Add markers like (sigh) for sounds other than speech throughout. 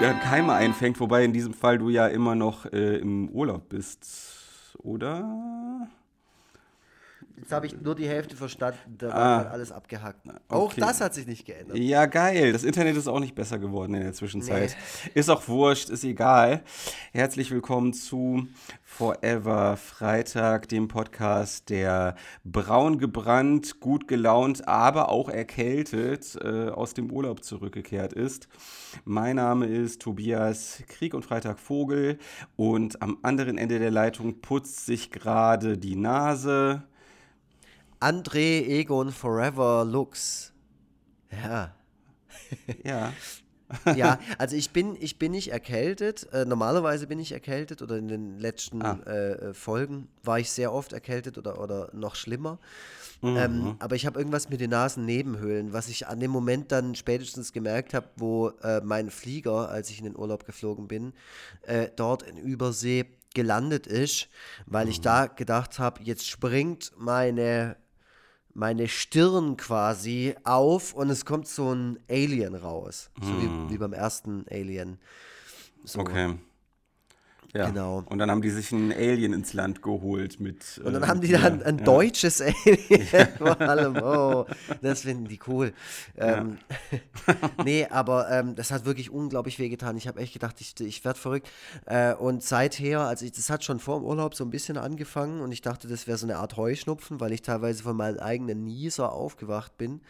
der Keime einfängt, wobei in diesem Fall du ja immer noch äh, im Urlaub bist, oder? Jetzt habe ich nur die Hälfte verstanden, da war Ah. grad alles abgehackt. Auch Okay. das hat sich nicht geändert. Ja, geil. Das Internet ist auch nicht besser geworden in der Zwischenzeit. Ist auch wurscht, ist egal. Herzlich willkommen zu Forever Freitag, dem Podcast, der braun gebrannt, gut gelaunt, aber auch erkältet äh, aus dem Urlaub zurückgekehrt ist. Mein Name ist Tobias Krieg und Freitag Vogel und am anderen Ende der Leitung putzt sich gerade die Nase. André Egon Forever Lux. Ja. Ja. (laughs) Ja, also ich bin, ich bin nicht erkältet. Äh, normalerweise bin ich erkältet oder in den letzten Ah. äh, äh, Folgen war ich sehr oft erkältet oder, oder noch schlimmer. Mhm. Ähm, aber ich habe irgendwas mit den Nasennebenhöhlen, was ich an dem Moment dann spätestens gemerkt habe, wo äh, mein Flieger, als ich in den Urlaub geflogen bin, äh, dort in Übersee gelandet ist, weil ich da gedacht habe, jetzt springt meine meine Stirn quasi auf und es kommt so ein Alien raus. So wie, wie beim ersten Alien. So. Okay. Ja. Genau. Und dann haben die sich einen Alien ins Land geholt mit. Und dann äh, haben die ja, dann ein ja. deutsches (laughs) Alien vor allem. Oh, das finden die cool. Ähm, (laughs) nee, aber ähm, das hat wirklich unglaublich wehgetan. Ich habe echt gedacht, ich, ich werde verrückt. Äh, und seither, also ich, das hat schon vor dem Urlaub so ein bisschen angefangen und ich dachte, das wäre so eine Art Heuschnupfen, weil ich teilweise von meinem eigenen Nieser aufgewacht bin.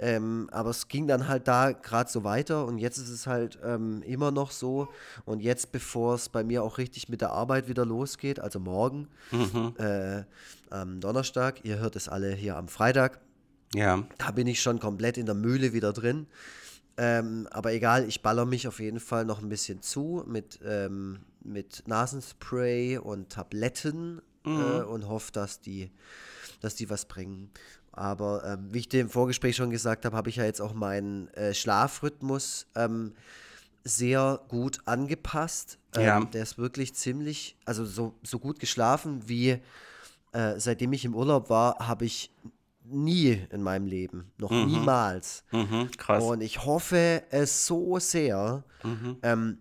Ähm, aber es ging dann halt da gerade so weiter und jetzt ist es halt ähm, immer noch so. Und jetzt, bevor es bei mir auch richtig mit der Arbeit wieder losgeht, also morgen, äh, am Donnerstag, ihr hört es alle hier am Freitag, Ja. da bin ich schon komplett in der Mühle wieder drin. Ähm, aber egal, ich baller mich auf jeden Fall noch ein bisschen zu mit, ähm, mit Nasenspray und Tabletten äh, und hoffe, dass die, dass die was bringen. Aber ähm, wie ich dir im Vorgespräch schon gesagt habe, habe ich ja jetzt auch meinen äh, Schlafrhythmus ähm, sehr gut angepasst. Ähm, Ja. Der ist wirklich ziemlich, also so, so gut geschlafen wie äh, seitdem ich im Urlaub war, habe ich nie in meinem Leben, noch niemals. Mhm, krass. Und ich hoffe es so sehr. Mhm. Ähm,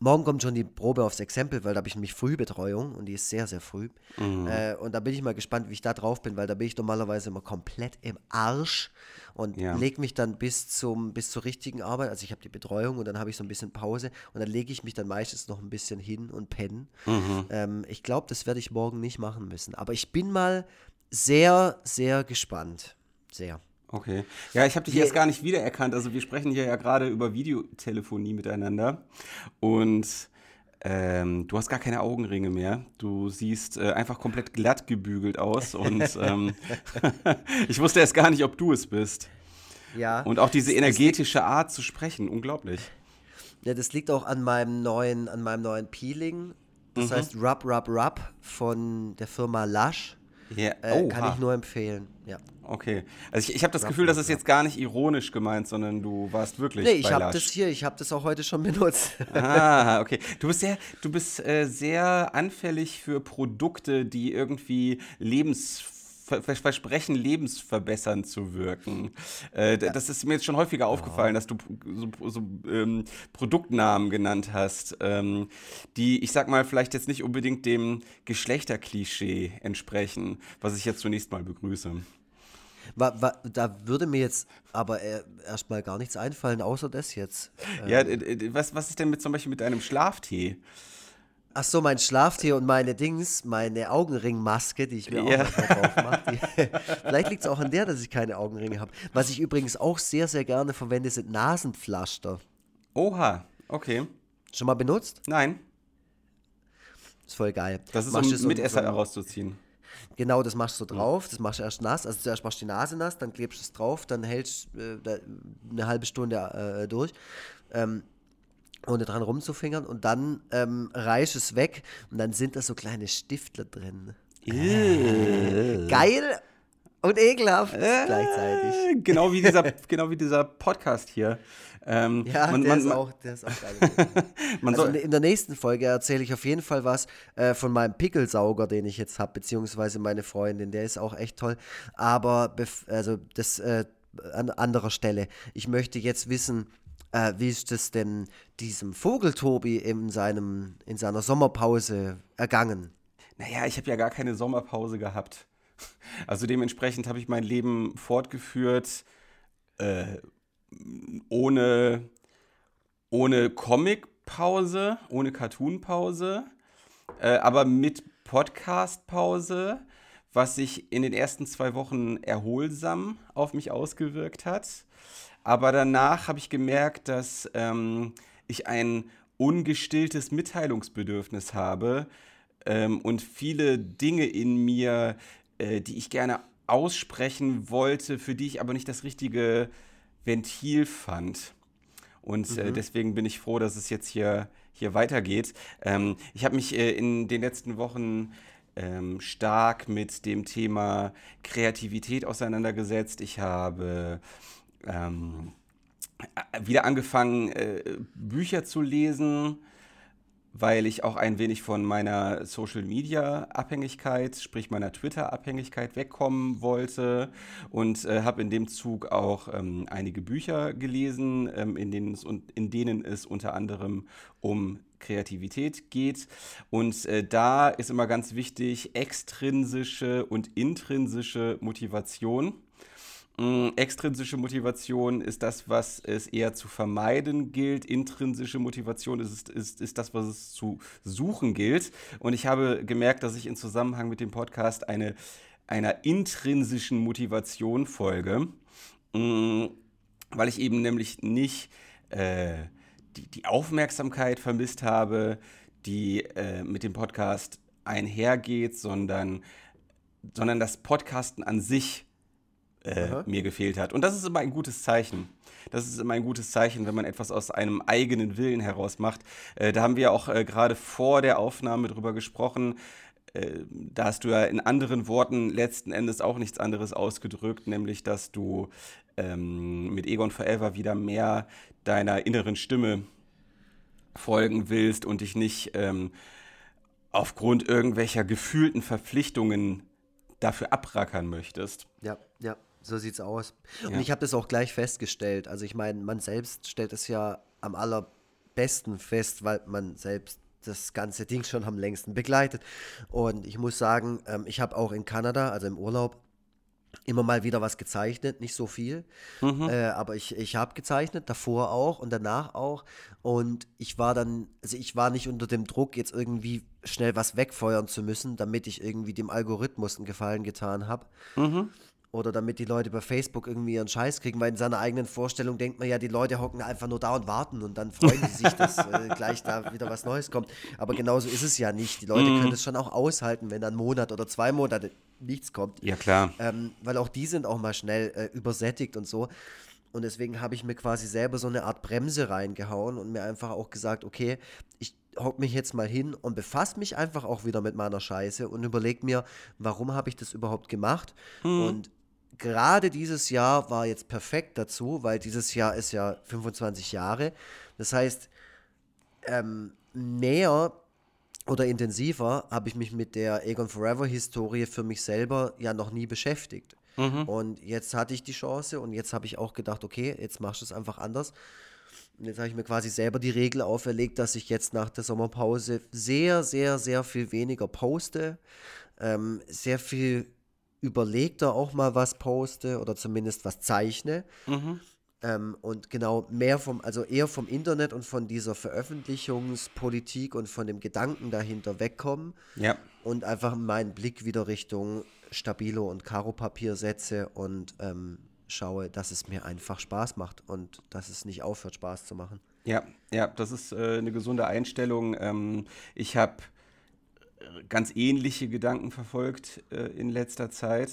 morgen kommt schon die Probe aufs Exempel, weil da habe ich nämlich Frühbetreuung und die ist sehr, sehr früh. Mhm. Äh, und da bin ich mal gespannt, wie ich da drauf bin, weil da bin ich normalerweise immer komplett im Arsch und Ja. lege mich dann bis, zum, bis zur richtigen Arbeit. Also ich habe die Betreuung und dann habe ich so ein bisschen Pause und dann lege ich mich dann meistens noch ein bisschen hin und pennen. Mhm. Ähm, ich glaube, das werde ich morgen nicht machen müssen. Aber ich bin mal sehr, sehr gespannt. Sehr. Okay. Ja, ich habe dich Wir- erst gar nicht wiedererkannt. Also wir sprechen hier ja gerade über Videotelefonie miteinander. Und ähm, du hast gar keine Augenringe mehr. Du siehst äh, einfach komplett glatt gebügelt aus. Und (laughs) ähm, (laughs) ich wusste erst gar nicht, ob du es bist. Ja. Und auch diese energetische Art zu sprechen, unglaublich. Ja, das liegt auch an meinem neuen, an meinem neuen Peeling. Das heißt Rub Rub Rub von der Firma Lush. Ja. Äh, kann ich nur empfehlen. Ja. Okay. Also ich, ich habe das Gefühl, das ist jetzt gar nicht ironisch gemeint, sondern du warst wirklich Nee, ich habe das hier, ich habe das auch heute schon (laughs) benutzt. Ah, okay. Du bist sehr, du bist äh, sehr anfällig für Produkte, die irgendwie Lebens ver- ver- versprechen, lebensverbessernd zu wirken. Äh, Das ist mir jetzt schon häufiger aufgefallen, dass du so, so ähm, Produktnamen genannt hast, ähm, die, ich sag mal, vielleicht jetzt nicht unbedingt dem Geschlechterklischee entsprechen, was ich jetzt zunächst mal begrüße. Da würde mir jetzt aber äh, erstmal gar nichts einfallen, außer das jetzt. Ja, was, was ist denn mit zum Beispiel mit deinem Schlaftee? Ach so, mein Schlaftee und meine Dings, meine Augenringmaske, die ich mir Ja. auch drauf mache. (laughs) Vielleicht liegt es auch an der, dass ich keine Augenringe habe. Was ich übrigens auch sehr, sehr gerne verwende, sind Nasenpflaster. Oha, okay. Schon mal benutzt? Nein, Ist voll geil. das ist Machst du um so- Mitesser so- herauszuziehen. Genau, das machst du drauf, das machst du erst nass. Also zuerst machst du die Nase nass, dann klebst du es drauf, dann hältst äh, eine halbe Stunde äh, durch, ähm, ohne dran rumzufingern und dann ähm, reißt es weg und dann sind da so kleine Stiftler drin. Geil und ekelhaft gleichzeitig. Äh, Genau wie dieser, (laughs) genau wie dieser Podcast hier. Ähm, Ja, man, der, man, ist auch, der ist auch geil. (laughs) Also soll, in der nächsten Folge erzähle ich auf jeden Fall was äh, von meinem Pickelsauger, den ich jetzt habe, beziehungsweise meine Freundin, der ist auch echt toll. Aber also das äh, an anderer Stelle. Ich möchte jetzt wissen, Äh, wie ist es denn diesem Vogeltobi in, seinem, in seiner Sommerpause ergangen? Naja, ich habe ja gar keine Sommerpause gehabt. Also dementsprechend habe ich mein Leben fortgeführt äh, ohne, ohne Comic-Pause, ohne Cartoon-Pause, äh, aber mit Podcast-Pause, was sich in den ersten zwei Wochen erholsam auf mich ausgewirkt hat. Aber danach habe ich gemerkt, dass ähm, ich ein ungestilltes Mitteilungsbedürfnis habe ähm, und viele Dinge in mir, äh, die ich gerne aussprechen wollte, für die ich aber nicht das richtige Ventil fand. Und äh, mhm. äh, deswegen bin ich froh, dass es jetzt hier, hier weitergeht. Ähm, ich habe mich äh, in den letzten Wochen ähm, stark mit dem Thema Kreativität auseinandergesetzt. Ich habe ähm, wieder angefangen, äh, Bücher zu lesen, weil ich auch ein wenig von meiner Social Media Abhängigkeit, sprich meiner Twitter Abhängigkeit wegkommen wollte und äh, habe in dem Zug auch ähm, einige Bücher gelesen, ähm, in, denen es, in denen es unter anderem um Kreativität geht. Und äh, da ist immer ganz wichtig extrinsische und intrinsische Motivation. Mm, extrinsische Motivation ist das, was es eher zu vermeiden gilt. Intrinsische Motivation ist, ist, ist das, was es zu suchen gilt. Und ich habe gemerkt, dass ich in Zusammenhang mit dem Podcast eine, einer intrinsischen Motivation folge, mm, weil ich eben nämlich nicht äh, die, die Aufmerksamkeit vermisst habe, die äh, mit dem Podcast einhergeht, sondern, sondern das Podcasten an sich äh, mir gefehlt hat. Und das ist immer ein gutes Zeichen. Das ist immer ein gutes Zeichen, wenn man etwas aus einem eigenen Willen heraus macht. Äh, da haben wir auch äh, gerade vor der Aufnahme drüber gesprochen. Äh, da hast du ja in anderen Worten letzten Endes auch nichts anderes ausgedrückt, nämlich dass du ähm, mit Egon Forever wieder mehr deiner inneren Stimme folgen willst und dich nicht ähm, aufgrund irgendwelcher gefühlten Verpflichtungen dafür abrackern möchtest. Ja, ja. So sieht's aus. Ja. Und ich habe das auch gleich festgestellt. Also ich meine, man selbst stellt es ja am allerbesten fest, weil man selbst das ganze Ding schon am längsten begleitet. Und ich muss sagen, ähm, ich habe auch in Kanada, also im Urlaub, immer mal wieder was gezeichnet, nicht so viel, mhm. äh, aber ich, ich habe gezeichnet, davor auch und danach auch. Und ich war dann, also ich war nicht unter dem Druck, jetzt irgendwie schnell was wegfeuern zu müssen, damit ich irgendwie dem Algorithmus einen Gefallen getan habe. Mhm oder damit die Leute bei Facebook irgendwie ihren Scheiß kriegen, weil in seiner eigenen Vorstellung denkt man ja, die Leute hocken einfach nur da und warten und dann freuen sie sich, dass äh, (laughs) gleich da wieder was Neues kommt. Aber genauso ist es ja nicht. Die Leute mhm. können es schon auch aushalten, wenn dann Monat oder zwei Monate nichts kommt. Ja, klar. Ähm, weil auch die sind auch mal schnell äh, übersättigt und so. Und deswegen habe ich mir quasi selber so eine Art Bremse reingehauen und mir einfach auch gesagt, okay, ich hock mich jetzt mal hin und befasse mich einfach auch wieder mit meiner Scheiße und überlege mir, warum habe ich das überhaupt gemacht? Mhm. Und gerade dieses Jahr war jetzt perfekt dazu, weil dieses Jahr ist ja 25 Jahre. Das heißt, ähm, mehr oder intensiver habe ich mich mit der Egon Forever Historie für mich selber ja noch nie beschäftigt. Mhm. Und jetzt hatte ich die Chance und jetzt habe ich auch gedacht, okay, jetzt machst du es einfach anders. Und jetzt habe ich mir quasi selber die Regel auferlegt, dass ich jetzt nach der Sommerpause sehr, sehr, sehr viel weniger poste, ähm, sehr viel überlegter auch mal was poste oder zumindest was zeichne. Mhm. Ähm, und genau mehr vom, also eher vom Internet und von dieser Veröffentlichungspolitik und von dem Gedanken dahinter wegkommen. Ja. Und einfach meinen Blick wieder Richtung Stabilo und Karo-Papier setze und ähm, schaue, dass es mir einfach Spaß macht und dass es nicht aufhört, Spaß zu machen. Ja, ja, das ist äh, eine gesunde Einstellung. Ähm, ich habe ganz ähnliche Gedanken verfolgt äh, in letzter Zeit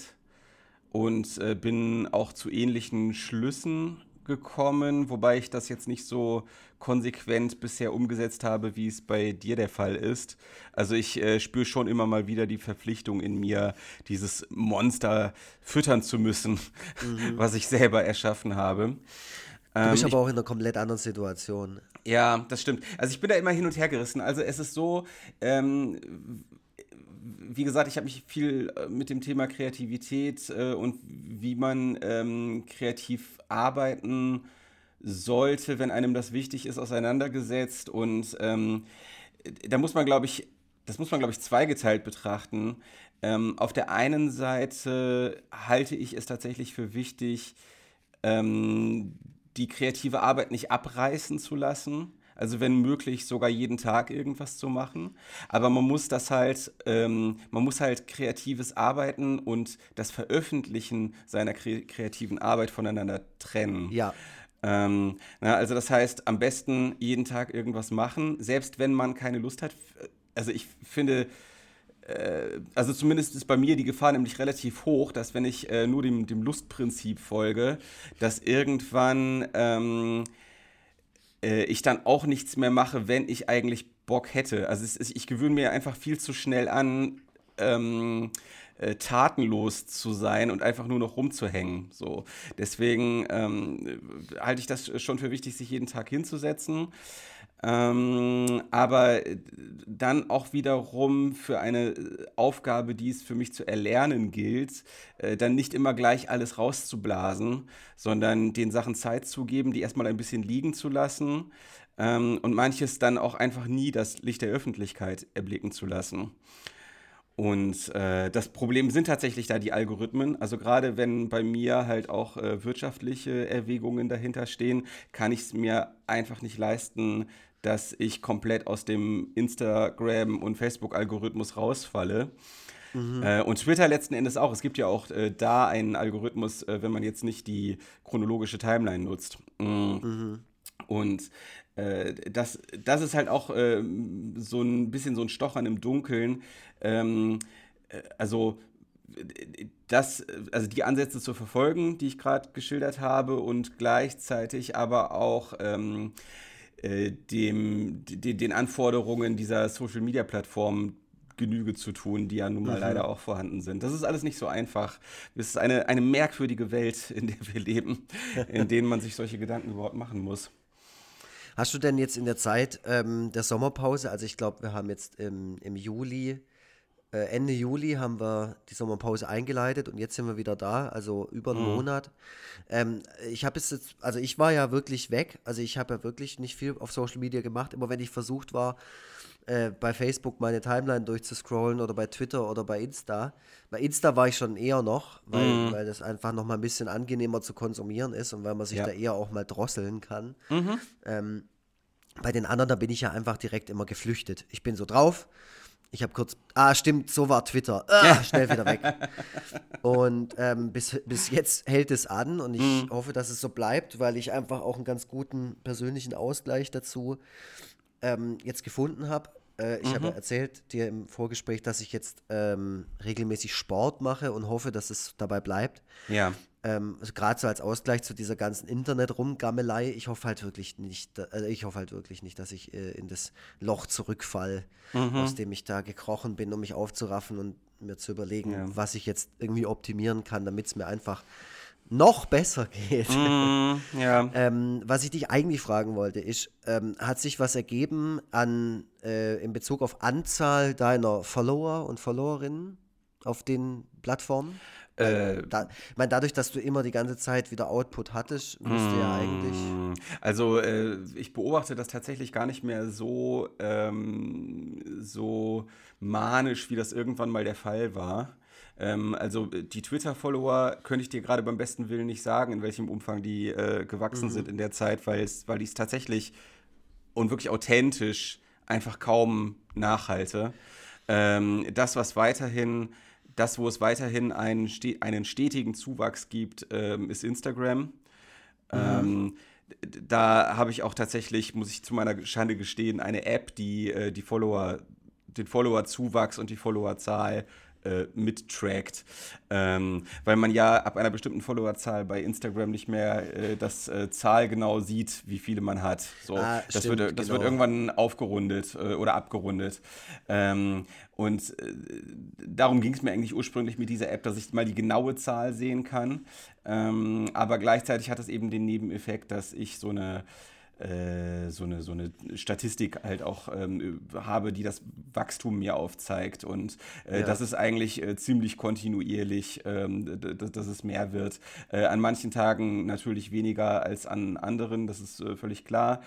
und äh, bin auch zu ähnlichen Schlüssen gekommen, wobei ich das jetzt nicht so konsequent bisher umgesetzt habe, wie es bei dir der Fall ist. Also ich äh, spüre schon immer mal wieder die Verpflichtung in mir, dieses Monster füttern zu müssen, mhm. (laughs) was ich selber erschaffen habe. Du bist ähm, aber auch in einer komplett anderen Situation. Ja, das stimmt. Also ich bin da immer hin und her gerissen. Also es ist so, ähm, wie gesagt, ich habe mich viel äh, mit dem Thema Kreativität äh, und wie man ähm, kreativ arbeiten sollte, wenn einem das wichtig ist, auseinandergesetzt. Und ähm, da muss man, glaube ich, das muss man, glaube ich, zweigeteilt betrachten. Ähm, auf der einen Seite halte ich es tatsächlich für wichtig, ähm, die kreative Arbeit nicht abreißen zu lassen. Also wenn möglich sogar jeden Tag irgendwas zu machen. Aber man muss das halt, ähm, man muss halt kreatives Arbeiten und das Veröffentlichen seiner kre kreativen Arbeit voneinander trennen. Ja. Ähm, na, also das heißt, am besten jeden Tag irgendwas machen, selbst wenn man keine Lust hat. Also ich finde, also zumindest ist bei mir die Gefahr nämlich relativ hoch, dass wenn ich äh, nur dem, dem Lustprinzip folge, dass irgendwann ähm, äh, ich dann auch nichts mehr mache, wenn ich eigentlich Bock hätte. Also ist, ich gewöhne mir einfach viel zu schnell an, ähm, äh, tatenlos zu sein und einfach nur noch rumzuhängen. So. Deswegen ähm, halte ich das schon für wichtig, sich jeden Tag hinzusetzen. Ähm, aber dann auch wiederum für eine Aufgabe, die es für mich zu erlernen gilt, äh, dann nicht immer gleich alles rauszublasen, sondern den Sachen Zeit zu geben, die erstmal ein bisschen liegen zu lassen ähm, und manches dann auch einfach nie das Licht der Öffentlichkeit erblicken zu lassen. Und äh, das Problem sind tatsächlich da die Algorithmen. Also gerade wenn bei mir halt auch äh, wirtschaftliche Erwägungen dahinter stehen, kann ich es mir einfach nicht leisten, dass ich komplett aus dem Instagram- und Facebook-Algorithmus rausfalle. Mhm. Äh, und Twitter letzten Endes auch. Es gibt ja auch äh, da einen Algorithmus, äh, wenn man jetzt nicht die chronologische Timeline nutzt. Mhm. Mhm. Und das, das ist halt auch äh, so ein bisschen so ein Stochern im Dunkeln. Ähm, äh, also das, also die Ansätze zu verfolgen, die ich gerade geschildert habe, und gleichzeitig aber auch ähm, äh, dem, de, den Anforderungen dieser Social Media Plattform Genüge zu tun, die ja nun mal mhm. leider auch vorhanden sind. Das ist alles nicht so einfach. Es ist eine, eine merkwürdige Welt, in der wir leben, in denen man sich solche Gedanken überhaupt machen muss. Hast du denn jetzt in der Zeit ähm, der Sommerpause, also ich glaube, wir haben jetzt im, im Juli, äh, Ende Juli haben wir die Sommerpause eingeleitet und jetzt sind wir wieder da, also über einen mhm. Monat. Ähm, ich habe jetzt, also ich war ja wirklich weg, also ich habe ja wirklich nicht viel auf Social Media gemacht, immer wenn ich versucht war, äh, bei Facebook meine Timeline durchzuscrollen oder bei Twitter oder bei Insta. Bei Insta war ich schon eher noch, weil, mhm. weil das einfach noch mal ein bisschen angenehmer zu konsumieren ist und weil man sich ja. da eher auch mal drosseln kann. Mhm. Ähm, bei den anderen, da bin ich ja einfach direkt immer geflüchtet. Ich bin so drauf. Ich habe kurz, ah, stimmt, so war Twitter. Ah, schnell wieder weg. (laughs) Und ähm, bis, bis jetzt hält es an und ich mhm. hoffe, dass es so bleibt, weil ich einfach auch einen ganz guten persönlichen Ausgleich dazu ähm, jetzt gefunden habe. Äh, ich mhm. habe erzählt dir im Vorgespräch, dass ich jetzt ähm, regelmäßig Sport mache und hoffe, dass es dabei bleibt. Ja. Ähm, also Gerade so als Ausgleich zu dieser ganzen Internet-Rumgammelei. Ich hoffe halt wirklich nicht, also ich hoffe halt wirklich nicht, dass ich äh, in das Loch zurückfall, mhm. aus dem ich da gekrochen bin, um mich aufzuraffen und mir zu überlegen, ja. was ich jetzt irgendwie optimieren kann, damit es mir einfach noch besser geht. Mm, ja. (laughs) ähm, was ich dich eigentlich fragen wollte, ist, ähm, hat sich was ergeben an, äh, in Bezug auf Anzahl deiner Follower und Followerinnen auf den Plattformen? Äh, da, ich meine, dadurch, dass du immer die ganze Zeit wieder Output hattest, müsste ja eigentlich. Mm, also, äh, ich beobachte das tatsächlich gar nicht mehr so, ähm, so manisch, wie das irgendwann mal der Fall war. Ähm, also äh, die Twitter-Follower könnte ich dir gerade beim besten Willen nicht sagen, in welchem Umfang die äh, gewachsen mhm. sind in der Zeit, weil ich es tatsächlich und wirklich authentisch einfach kaum nachhalte. Ähm, das, was weiterhin, das, wo es weiterhin einen, einen stetigen Zuwachs gibt, ähm, ist Instagram. Mhm. Ähm, da habe ich auch tatsächlich, muss ich zu meiner Schande gestehen, eine App, die äh, die Follower, den Follower-Zuwachs und die Followerzahl äh, mittrackt. Ähm, weil man ja ab einer bestimmten Followerzahl bei Instagram nicht mehr äh, das äh, Zahl genau sieht, wie viele man hat. So, ah, das stimmt, wird, das genau. wird irgendwann aufgerundet äh, oder abgerundet. Ähm, und äh, darum ging es mir eigentlich ursprünglich mit dieser App, dass ich mal die genaue Zahl sehen kann. Ähm, aber gleichzeitig hat es eben den Nebeneffekt, dass ich so eine äh, so, eine, so eine Statistik halt auch ähm, habe, die das Wachstum mir aufzeigt. Und äh, ja. das ist eigentlich äh, ziemlich kontinuierlich, ähm, dass es mehr wird. Äh, an manchen Tagen natürlich weniger als an anderen, das ist äh, völlig klar.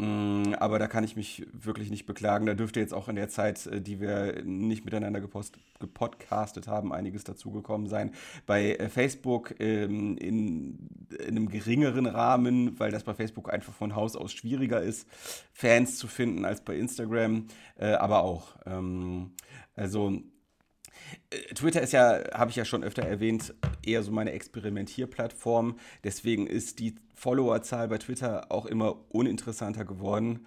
Mm, aber da kann ich mich wirklich nicht beklagen. Da dürfte jetzt auch in der Zeit, äh, die wir nicht miteinander gepost, gepodcastet haben, einiges dazugekommen sein. Bei äh, Facebook ähm, in, in, einem geringeren Rahmen, weil das bei Facebook einfach von Haus aus schwieriger ist, Fans zu finden als bei Instagram, äh, aber auch. Ähm, also äh, Twitter ist ja, habe ich ja schon öfter erwähnt, eher so meine Experimentierplattform. Deswegen ist die Followerzahl bei Twitter auch immer uninteressanter geworden.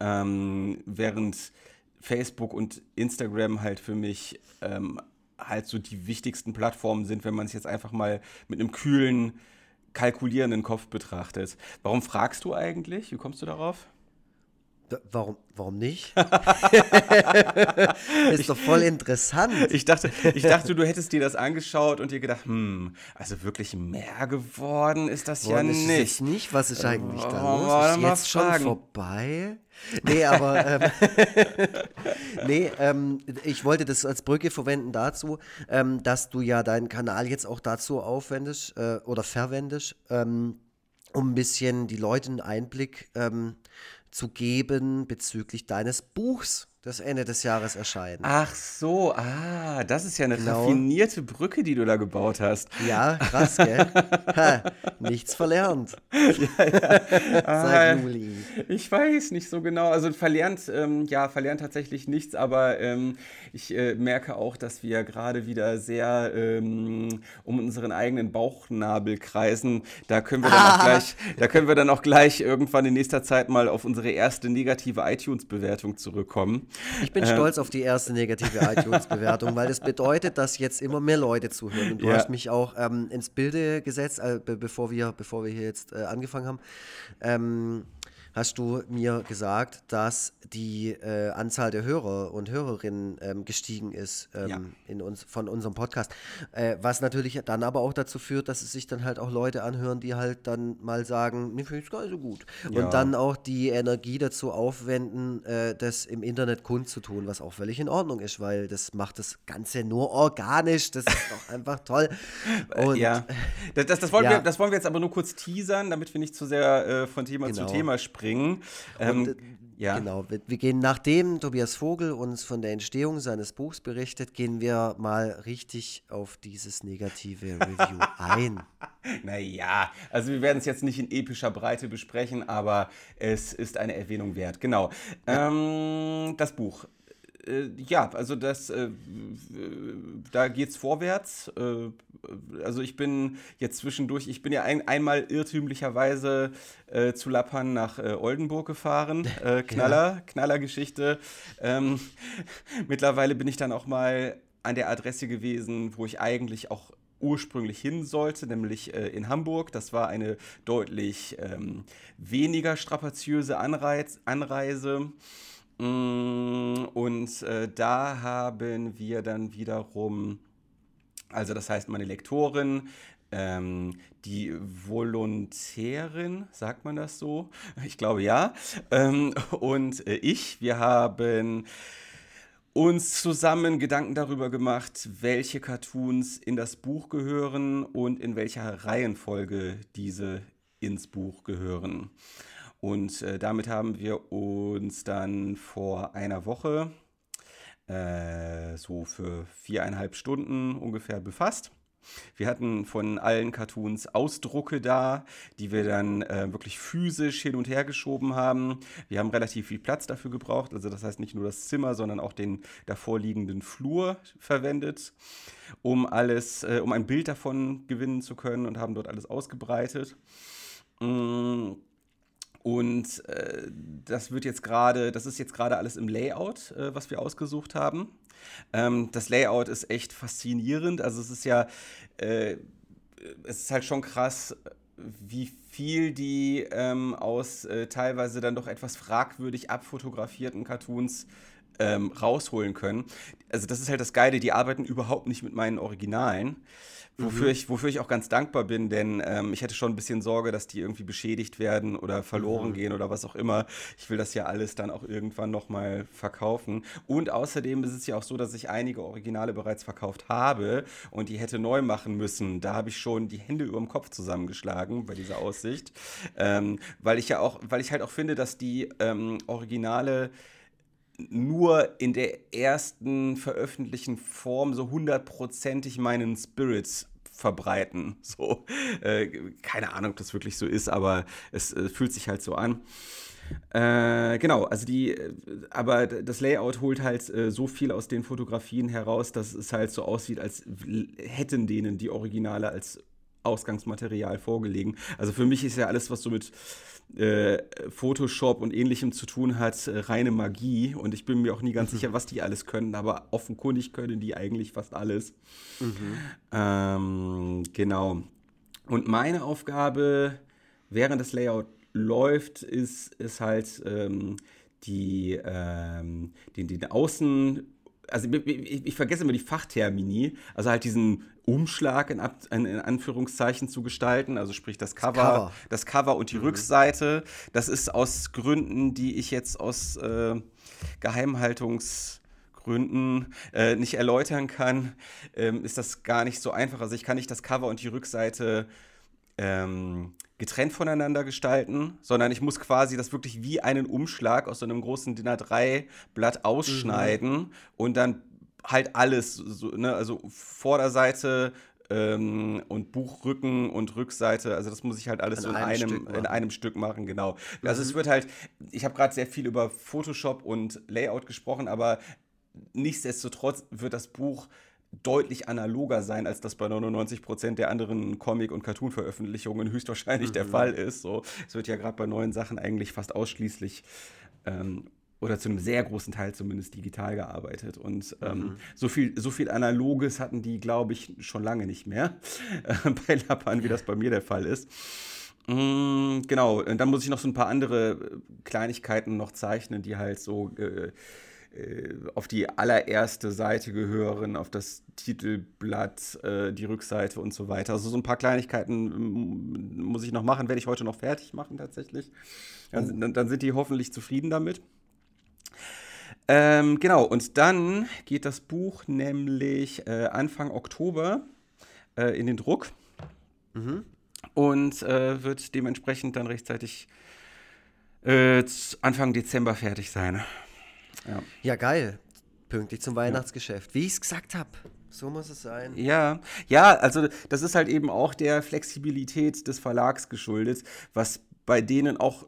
Ähm, während Facebook und Instagram halt für mich ähm, halt so die wichtigsten Plattformen sind, wenn man es jetzt einfach mal mit einem kühlen, kalkulierenden Kopf betrachtet. Warum fragst du eigentlich? Wie kommst du darauf? Warum, warum nicht? (laughs) ist doch voll interessant. Ich dachte, ich dachte, du hättest dir das angeschaut und dir gedacht, hm, also wirklich mehr geworden ist das Worden ja nicht. Ist nicht. Was ist eigentlich da los? Ist jetzt schon vorbei? Nee, aber ähm, (laughs) nee, ähm, ich wollte das als Brücke verwenden dazu, ähm, dass du ja deinen Kanal jetzt auch dazu aufwendest äh, oder verwendest, ähm, um ein bisschen die Leute einen Einblick ähm, zu geben bezüglich deines Buchs, das Ende des Jahres erscheint. Ach so, ah, das ist ja eine genau. raffinierte Brücke, die du da gebaut hast. Ja, krass, gell? (laughs) ha, nichts verlernt. (laughs) ja, ja. Ah, Seit Juli. Ich weiß nicht so genau. Also verlernt, ähm, ja, verlernt tatsächlich nichts, aber ähm, ich äh, merke auch, dass wir gerade wieder sehr ähm, um unseren eigenen Bauchnabel kreisen. Da können wir dann ah. auch (laughs) gleich, da können wir dann auch gleich irgendwann in nächster Zeit mal auf unsere erste negative iTunes-Bewertung zurückkommen. Ich bin äh, stolz auf die erste negative iTunes-Bewertung, weil das bedeutet, dass jetzt immer mehr Leute zuhören. Und du ja. hast mich auch ähm, ins Bilde gesetzt, äh, bevor, wir, bevor wir hier jetzt äh, angefangen haben. Ähm, hast du mir gesagt, dass die äh, Anzahl der Hörer und Hörerinnen ähm, gestiegen ist ähm, ja. in uns, von unserem Podcast. Äh, was natürlich dann aber auch dazu führt, dass es sich dann halt auch Leute anhören, die halt dann mal sagen, mir finde ich gar nicht so gut. Ja. Und dann auch die Energie dazu aufwenden, äh, das im Internet kundzutun, was auch völlig in Ordnung ist, weil das macht das Ganze nur organisch. Das ist doch (laughs) einfach toll. Und, ja, das, das, das, wollen ja. Wir, das wollen wir jetzt aber nur kurz teasern, damit wir nicht zu sehr äh, von Thema genau. zu Thema sprechen bringen. Ähm, und, ja. Genau, wir, wir, gehen, nachdem Tobias Vogel uns von der Entstehung seines Buchs berichtet, gehen wir mal richtig auf dieses negative (laughs) Review ein. Naja, also wir werden es jetzt nicht in epischer Breite besprechen, aber es ist eine Erwähnung wert. Genau. Ja. Ähm, das Buch äh, ja, also das, äh, da geht's vorwärts. Äh, also ich bin jetzt zwischendurch, ich bin ja ein, einmal irrtümlicherweise äh, zu Lappern nach äh, Oldenburg gefahren. (laughs) Äh, Knaller, ja. Knallergeschichte. Ähm, (laughs) mittlerweile bin ich dann auch mal an der Adresse gewesen, wo ich eigentlich auch ursprünglich hin sollte, nämlich äh, in Hamburg. Das war eine deutlich ähm, weniger strapaziöse Anreiz, Anreise. Mm, und äh, da haben wir dann wiederum, also das heißt meine Lektorin, ähm, die Volontärin, sagt man das so? Ich glaube ja. Ähm, und äh, ich, wir haben uns zusammen Gedanken darüber gemacht, welche Cartoons in das Buch gehören und in welcher Reihenfolge diese ins Buch gehören. Und äh, damit haben wir uns dann vor einer Woche äh, so für viereinhalb Stunden ungefähr befasst. Wir hatten von allen Cartoons Ausdrucke da, die wir dann äh, wirklich physisch hin und her geschoben haben. Wir haben relativ viel Platz dafür gebraucht, also das heißt nicht nur das Zimmer, sondern auch den davor liegenden Flur verwendet, um alles, äh, um ein Bild davon gewinnen zu können und haben dort alles ausgebreitet. Mmh und äh, das wird jetzt gerade, das ist jetzt gerade alles im Layout, äh, was wir ausgesucht haben. Ähm, das Layout ist echt faszinierend. Also es ist ja, äh, es ist halt schon krass, wie viel die ähm, aus äh, teilweise dann doch etwas fragwürdig abfotografierten Cartoons ähm, rausholen können. also das ist halt das Geile, die arbeiten überhaupt nicht mit meinen Originalen. Wofür, mhm. ich, wofür ich auch ganz dankbar bin, denn ähm, ich hätte schon ein bisschen Sorge, dass die irgendwie beschädigt werden oder verloren mhm. gehen oder was auch immer. Ich will das ja alles dann auch irgendwann nochmal verkaufen. Und außerdem ist es ja auch so, dass ich einige Originale bereits verkauft habe und die hätte neu machen müssen. Da habe ich schon die Hände über dem Kopf zusammengeschlagen bei dieser Aussicht. Ähm, weil ich ja auch, weil ich halt auch finde, dass die ähm, Originale nur in der ersten veröffentlichten Form so hundertprozentig meinen Spirit verbreiten. (laughs) So, äh, keine Ahnung, ob das wirklich so ist, aber es äh, fühlt sich halt so an. Äh, genau, also die, äh, aber das Layout holt halt äh, so viel aus den Fotografien heraus, dass es halt so aussieht, als hätten denen die Originale als Ausgangsmaterial vorgelegen. Also für mich ist ja alles, was so mit äh, Photoshop und ähnlichem zu tun hat, äh, reine Magie. Und ich bin mir auch nie ganz mhm. (laughs) sicher, was die alles können, aber offenkundig können die eigentlich fast alles. Mhm. Ähm, genau. Und meine Aufgabe, während das Layout läuft, ist, ist halt ähm, die, ähm, den, den Außen also ich, ich, vergesse immer die Fachtermini, also halt diesen Umschlag in, in, Anführungszeichen zu gestalten, also sprich das Cover, das Cover, das Cover und die mhm. Rückseite. Das ist aus Gründen, die ich jetzt aus äh, Geheimhaltungsgründen äh, nicht erläutern kann, ähm, ist das gar nicht so einfach. Also ich kann nicht das Cover und die Rückseite ähm, getrennt voneinander gestalten, sondern ich muss quasi das wirklich wie einen Umschlag aus so einem großen DIN A3-Blatt ausschneiden mhm. und dann halt alles, so, ne, also Vorderseite ähm, und Buchrücken und Rückseite, also das muss ich halt alles in so in einem, Stück in einem Stück machen, genau. Mhm. Also es mhm. wird halt, ich habe gerade sehr viel über Photoshop und Layout gesprochen, aber nichtsdestotrotz wird das Buch deutlich analoger sein, als das bei 99% der anderen Comic- und Cartoon-Veröffentlichungen höchstwahrscheinlich mhm. der Fall ist. So, es wird ja gerade bei neuen Sachen eigentlich fast ausschließlich ähm, oder zu einem sehr großen Teil zumindest digital gearbeitet. Und ähm, mhm. so, viel, so viel Analoges hatten die, glaube ich, schon lange nicht mehr äh, bei Lappan, wie das bei mir der Fall ist. Mm, genau, und dann muss ich noch so ein paar andere Kleinigkeiten noch zeichnen, die halt so äh, äh, auf die allererste Seite gehören, auf das Titelblatt, äh, die Rückseite und so weiter. Also so ein paar Kleinigkeiten mm, muss ich noch machen, werde ich heute noch fertig machen tatsächlich. Dann, oh. dann sind die hoffentlich zufrieden damit. Ähm, genau, und dann geht das Buch nämlich äh, Anfang Oktober äh, in den Druck mhm. und äh, wird dementsprechend dann rechtzeitig äh, Anfang Dezember fertig sein. Ja, ja geil. Pünktlich zum Weihnachtsgeschäft. Wie ich es gesagt habe. So muss es sein. Ja, ja, also das ist halt eben auch der Flexibilität des Verlags geschuldet, was bei denen auch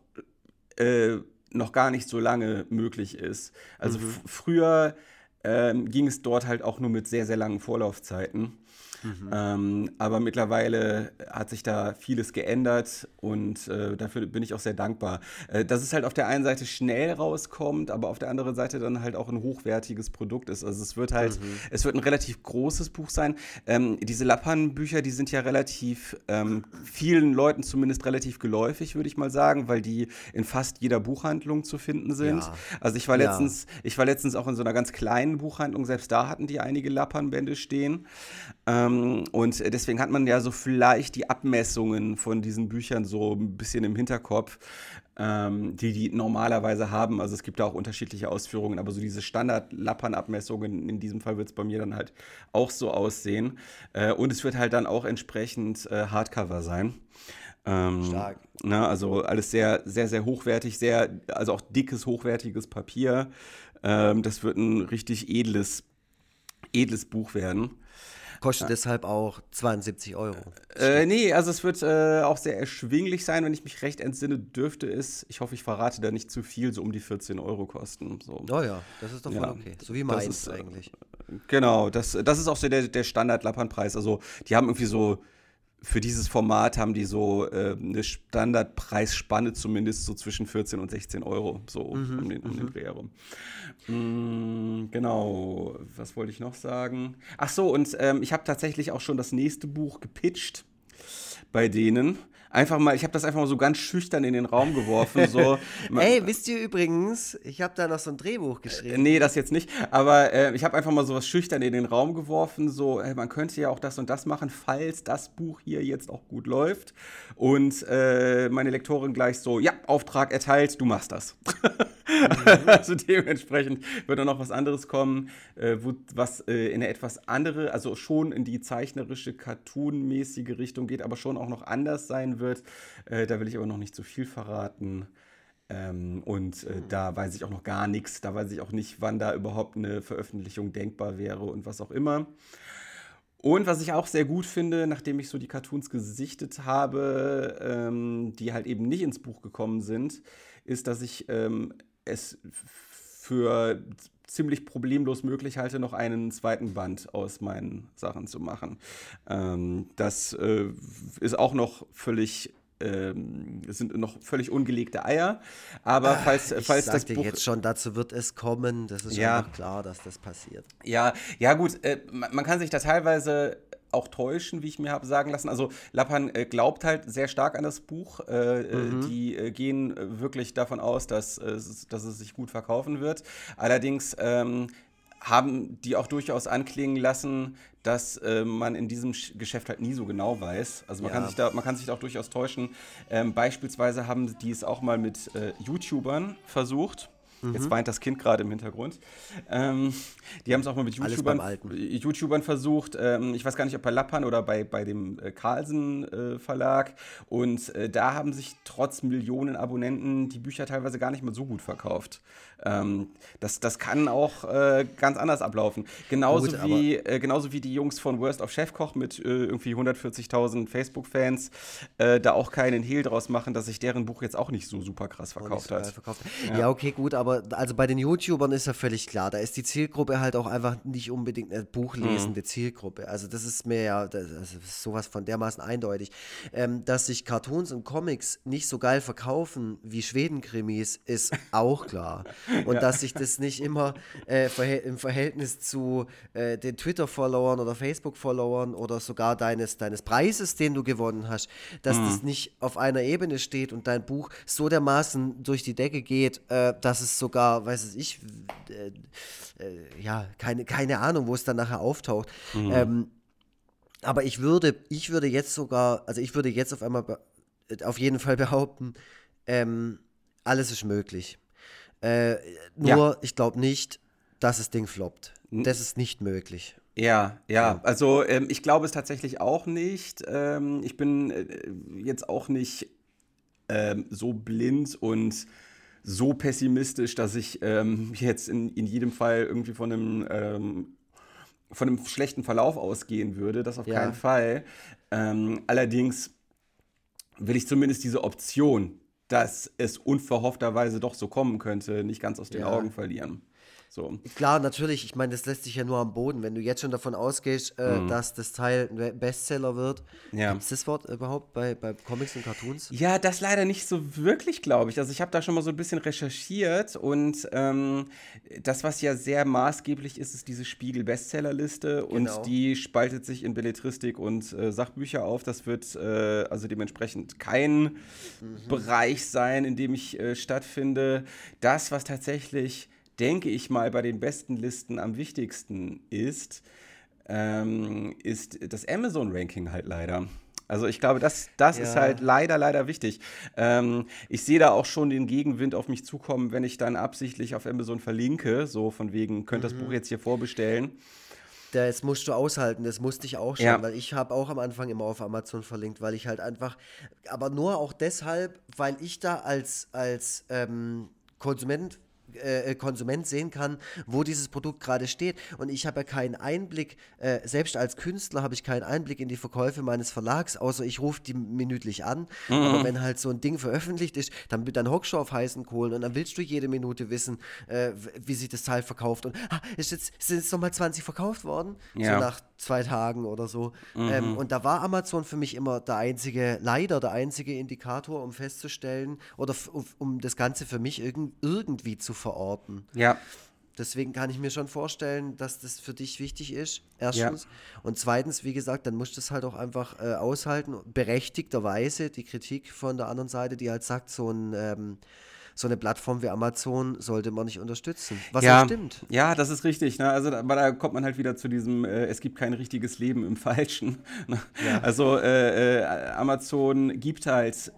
äh, noch gar nicht so lange möglich ist. Also mhm. früher ähm, ging es dort halt auch nur mit sehr, sehr langen Vorlaufzeiten. Mhm. Ähm, aber mittlerweile hat sich da vieles geändert und äh, dafür bin ich auch sehr dankbar. Äh, dass es halt auf der einen Seite schnell rauskommt, aber auf der anderen Seite dann halt auch ein hochwertiges Produkt ist. Also es wird halt, mhm. es wird ein relativ großes Buch sein. Ähm, diese Lappan-Bücher, die sind ja relativ ähm, vielen Leuten zumindest relativ geläufig, würde ich mal sagen, weil die in fast jeder Buchhandlung zu finden sind. Ja. Also ich war letztens, ja. ich war letztens auch in so einer ganz kleinen Buchhandlung, selbst da hatten die einige Lappan-Bände stehen. Ähm, und deswegen hat man ja so vielleicht die Abmessungen von diesen Büchern so ein bisschen im Hinterkopf, ähm, die die normalerweise haben. Also es gibt da auch unterschiedliche Ausführungen, aber so diese Standard-Lappern-Abmessungen, in diesem Fall wird es bei mir dann halt auch so aussehen. Äh, und es wird halt dann auch entsprechend äh, Hardcover sein. Ähm, Stark. Na, ne, also alles sehr, sehr, sehr hochwertig, sehr, also auch dickes, hochwertiges Papier. Ähm, das wird ein richtig edles, edles Buch werden. Kostet ja. deshalb auch 72 Euro. Äh, nee, also es wird äh, auch sehr erschwinglich sein, wenn ich mich recht entsinne, dürfte es, ich hoffe, ich verrate da nicht zu viel, so um die 14 Euro kosten. So. Oh ja, das ist doch voll ja. okay. So wie meins ist, eigentlich. Genau, das, das ist auch so der, der Standard-Lappernpreis. Also die haben irgendwie so für dieses Format haben die so äh, eine Standardpreisspanne zumindest so zwischen 14 und 16 Euro, so mhm, um den, um den mhm. Dreh herum. Mm, genau, was wollte ich noch sagen? Ach so, und ähm, ich habe tatsächlich auch schon das nächste Buch gepitcht bei denen. Einfach mal, ich habe das einfach mal so ganz schüchtern in den Raum geworfen. So. (laughs) Ey, wisst ihr übrigens, ich habe da noch so ein Drehbuch geschrieben. Äh, nee, das jetzt nicht. Aber äh, ich habe einfach mal so was schüchtern in den Raum geworfen. So, hey, man könnte ja auch das und das machen, falls das Buch hier jetzt auch gut läuft. Und äh, meine Lektorin gleich so, ja, Auftrag erteilt, du machst das. Mhm. (laughs) also dementsprechend wird dann noch was anderes kommen, äh, wo, was äh, in eine etwas andere, also schon in die zeichnerische, cartoonmäßige Richtung geht, aber schon auch noch anders sein wird. Äh, da will ich aber noch nicht zu viel verraten. Ähm, und äh, da weiß ich auch noch gar nichts. Da weiß ich auch nicht, wann da überhaupt eine Veröffentlichung denkbar wäre und was auch immer. Und was ich auch sehr gut finde, nachdem ich so die Cartoons gesichtet habe, ähm, die halt eben nicht ins Buch gekommen sind, ist, dass ich ähm, es für ziemlich problemlos möglich halte, noch einen zweiten Band aus meinen Sachen zu machen. Ähm, das äh, ist auch noch völlig ähm, sind noch völlig ungelegte Eier. Aber Ach, falls, ich falls sag das dir Buch. jetzt schon, dazu wird es kommen. Das ist Ja. klar, dass das passiert. Ja, ja gut, äh, man, man kann sich da teilweise auch täuschen, wie ich mir habe sagen lassen. Also Lappan äh, glaubt halt sehr stark an das Buch. Äh, äh, Die äh, gehen wirklich davon aus, dass, es- dass es sich gut verkaufen wird. Allerdings ähm, haben die auch durchaus anklingen lassen, dass äh, man in diesem Sch- Geschäft halt nie so genau weiß. Also man, Ja. kann, sich da, man kann sich da auch durchaus täuschen. Ähm, beispielsweise haben die es auch mal mit äh, YouTubern versucht. Jetzt weint das Kind gerade im Hintergrund. Ähm, die haben es auch mal mit YouTubern. YouTubern versucht. Ähm, ich weiß gar nicht, ob bei Lappan oder bei, bei dem äh, Carlsen äh, Verlag. Und äh, da haben sich trotz Millionen Abonnenten die Bücher teilweise gar nicht mehr so gut verkauft. Ähm, das, das kann auch äh, ganz anders ablaufen. Genauso, Gut, wie, äh, genauso wie die Jungs von Worst of Chefkoch mit äh, irgendwie 140.000 Facebook-Fans da auch keinen Hehl draus machen, dass sich deren Buch jetzt auch nicht so super krass verkauft so hat. verkauft. Ja. okay, gut, aber also bei den YouTubern ist ja völlig klar, da ist die Zielgruppe halt auch einfach nicht unbedingt eine buchlesende Mhm. Zielgruppe. Also das ist mir ja das, das ist sowas von dermaßen eindeutig. Ähm, dass sich Cartoons und Comics nicht so geil verkaufen wie Schwedenkrimis, ist auch klar. (laughs) Und dass sich das nicht immer äh, im Verhältnis zu äh, den Twitter-Followern oder Facebook-Followern oder sogar deines, deines Preises, den du gewonnen hast, dass das nicht auf einer Ebene steht und dein Buch so dermaßen durch die Decke geht, äh, dass es sogar, weiß es ich, äh, äh, ja, keine, keine Ahnung, wo es dann nachher auftaucht. Ähm, aber ich würde, ich würde jetzt sogar, also ich würde jetzt auf einmal äh, auf jeden Fall behaupten, ähm, alles ist möglich. Äh, Ja. nur, ich glaube nicht, dass das Ding floppt. Das ist nicht möglich. Ja, ja, also ähm, ich glaube es tatsächlich auch nicht. Ähm, ich bin äh, jetzt auch nicht ähm, so blind und so pessimistisch, dass ich ähm, jetzt in, in jedem Fall irgendwie von einem, ähm, von einem schlechten Verlauf ausgehen würde. Das auf Ja. keinen Fall. Ähm, allerdings will ich zumindest diese Option, dass es unverhoffterweise doch so kommen könnte, nicht ganz aus den Ja. Augen verlieren. So. Klar, natürlich, ich meine, das lässt sich ja nur am Boden. Wenn du jetzt schon davon ausgehst, äh, dass das Teil ein Be- Bestseller wird, Mhm. Ja. gibt es das Wort überhaupt bei, bei Comics und Cartoons? Ja, das leider nicht so wirklich, glaube ich. Also ich habe da schon mal so ein bisschen recherchiert und ähm, das, was ja sehr maßgeblich ist, ist diese Spiegel-Bestsellerliste Genau. und die spaltet sich in Belletristik und äh, Sachbücher auf. Das wird äh, also dementsprechend kein Bereich sein, in dem ich äh, stattfinde. Das, was tatsächlich, denke ich mal, bei den besten Listen am wichtigsten ist, ähm, ist das Amazon-Ranking halt leider. Also ich glaube, das, das ist Ja. halt leider, leider wichtig. Ähm, ich sehe da auch schon den Gegenwind auf mich zukommen, wenn ich dann absichtlich auf Amazon verlinke, so von wegen, könnt Mhm. das Buch jetzt hier vorbestellen. Das musst du aushalten, das musste ich auch schon, Ja. weil ich habe auch am Anfang immer auf Amazon verlinkt, weil ich halt einfach, aber nur auch deshalb, weil ich da als, als ähm, Konsument äh, Konsument sehen kann, wo dieses Produkt gerade steht. Und ich habe ja keinen Einblick, äh, selbst als Künstler habe ich keinen Einblick in die Verkäufe meines Verlags, außer ich rufe die minütlich an. Aber wenn halt so ein Ding veröffentlicht ist, dann, dann hockst du auf heißen Kohlen und dann willst du jede Minute wissen, äh, wie sich das Teil verkauft. Und ah, ist jetzt, sind jetzt nochmal 20 verkauft worden? Ja. So nach zwei Tagen oder so. Ähm, und da war Amazon für mich immer der einzige, leider der einzige Indikator, um festzustellen oder um- das Ganze für mich irgend, irgendwie zu verorten. Ja. Deswegen kann ich mir schon vorstellen, dass das für dich wichtig ist. Erstens. Ja. Und zweitens, wie gesagt, dann musst du es halt auch einfach äh, aushalten. Berechtigterweise die Kritik von der anderen Seite, die halt sagt, so ein. Ähm, so eine Plattform wie Amazon sollte man nicht unterstützen. Was ja, stimmt. Ja, das ist richtig. Ne? Also da, da, kommt man halt wieder zu diesem, äh, es gibt kein richtiges Leben im (laughs) Falschen. Ne? Ja. Also äh, äh, Amazon gibt halt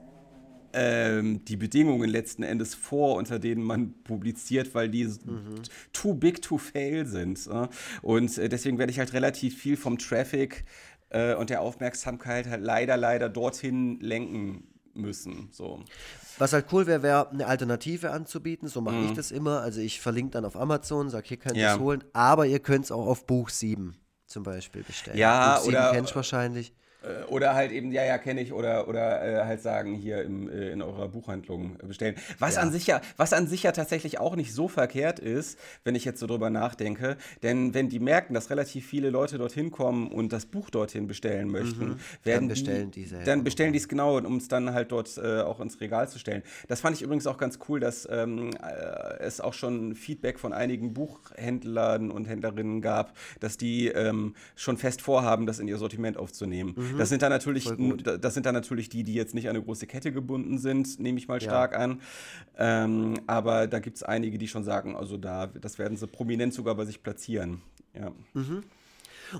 ähm, die Bedingungen letzten Endes vor, unter denen man publiziert, weil die mhm. too big to fail sind. Äh? Und äh, deswegen werde ich halt relativ viel vom Traffic äh, und der Aufmerksamkeit halt leider, leider dorthin lenken müssen. So. Was halt cool wäre, wäre eine Alternative anzubieten. So mache mhm. ich das immer. Also ich verlinke dann auf Amazon, sage, hier könnt ihr es holen. Aber ihr könnt es auch auf Buch 7 zum Beispiel bestellen. Ja, Buch 7 oder. kennst du wahrscheinlich. Äh, oder halt eben, ja, ja, kenne ich, oder, oder äh, halt sagen, hier im, äh, in eurer Buchhandlung bestellen. Was, ja. an sich ja, was an sich ja tatsächlich auch nicht so verkehrt ist, wenn ich jetzt so drüber nachdenke. Denn wenn die merken, dass relativ viele Leute dorthin kommen und das Buch dorthin bestellen möchten, mhm. werden dann bestellen die, diese. Dann bestellen die es genau, um es dann halt dort äh, auch ins Regal zu stellen. Das fand ich übrigens auch ganz cool, dass ähm, äh, es auch schon Feedback von einigen Buchhändlern und Händlerinnen gab, dass die ähm, schon fest vorhaben, das in ihr Sortiment aufzunehmen. Mhm. Mhm. Das sind dann natürlich, das sind dann natürlich die, die jetzt nicht an eine große Kette gebunden sind, nehme ich mal stark ja. an. Ähm, aber da gibt es einige, die schon sagen, also da, das werden sie prominent sogar bei sich platzieren. Ja. Mhm.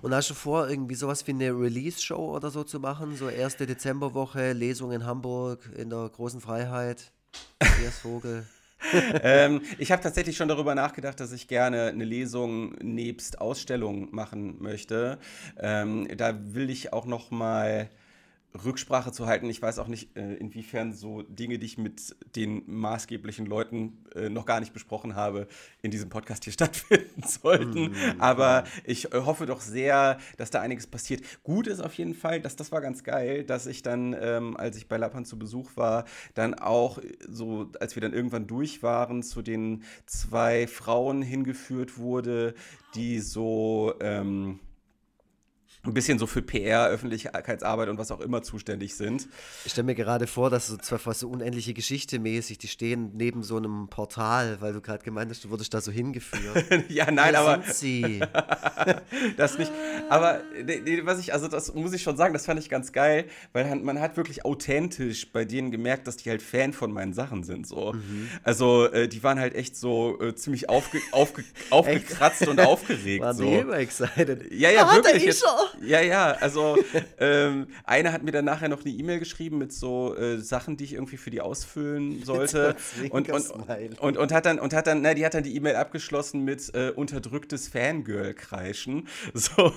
Und hast du vor, irgendwie sowas wie eine Release-Show oder so zu machen? So erste Dezemberwoche, Lesung in Hamburg in der großen Freiheit, Tobias Vogel. (laughs) ähm, ich habe tatsächlich schon darüber nachgedacht, dass ich gerne eine Lesung nebst Ausstellung machen möchte. Ähm, da will ich auch noch mal Rücksprache zu halten. Ich weiß auch nicht, äh, inwiefern so Dinge, die ich mit den maßgeblichen Leuten äh, noch gar nicht besprochen habe, in diesem Podcast hier (laughs) stattfinden sollten. Mhm. Aber ich äh, hoffe doch sehr, dass da einiges passiert. Gut ist auf jeden Fall, dass das war ganz geil, dass ich dann, ähm, als ich bei Lappan zu Besuch war, dann auch so, als wir dann irgendwann durch waren, zu den zwei Frauen hingeführt wurde, die so ähm, ein bisschen so für PR, Öffentlichkeitsarbeit und was auch immer zuständig sind. Ich stelle mir gerade vor, dass so zwar fast so unendliche Geschichte mäßig, die stehen neben so einem Portal, weil du gerade gemeint hast, du wurdest da so hingeführt. (laughs) ja, nein, Wo aber. Sind sie? (laughs) das nicht. Aber nee, was ich, also das muss ich schon sagen, das fand ich ganz geil, weil man hat wirklich authentisch bei denen gemerkt, dass die halt Fan von meinen Sachen sind. So. Mhm. Also äh, die waren halt echt so äh, ziemlich aufge, aufge, (laughs) aufgekratzt und aufgeregt. Waren so. die immer excited? Ja, ja, ah, wirklich. Jetzt, ja, ja, also ähm, eine hat mir dann nachher noch eine E-Mail geschrieben mit so äh, Sachen, die ich irgendwie für die ausfüllen sollte. und, und, und, und, hat dann, und hat dann, na, die hat dann die E-Mail abgeschlossen mit äh, unterdrücktes Fangirl-Kreischen. (laughs) So,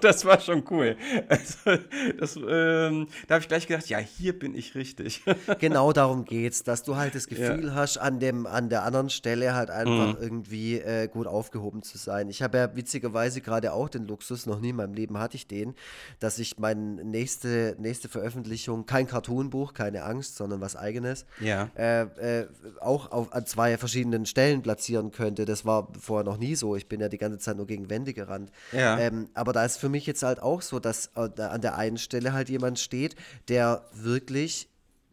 das war schon cool. Also, das, ähm, da habe ich gleich gedacht, ja, hier bin ich richtig. (laughs) genau darum geht's, dass du halt das Gefühl ja. hast, an, dem, an der anderen Stelle halt einfach mhm. irgendwie äh, gut aufgehoben zu sein. Ich habe ja witzigerweise gerade auch den Luxus, noch nie in meinem Leben hatte ich den, dass ich meine nächste, nächste Veröffentlichung, kein Cartoonbuch, keine Angst, sondern was eigenes, ja. äh, äh, auch auf, an zwei verschiedenen Stellen platzieren könnte. Das war vorher noch nie so. Ich bin ja die ganze Zeit nur gegen Wände gerannt. Ja. Ähm, aber da ist für mich jetzt halt auch so, dass äh, an der einen Stelle halt jemand steht, der wirklich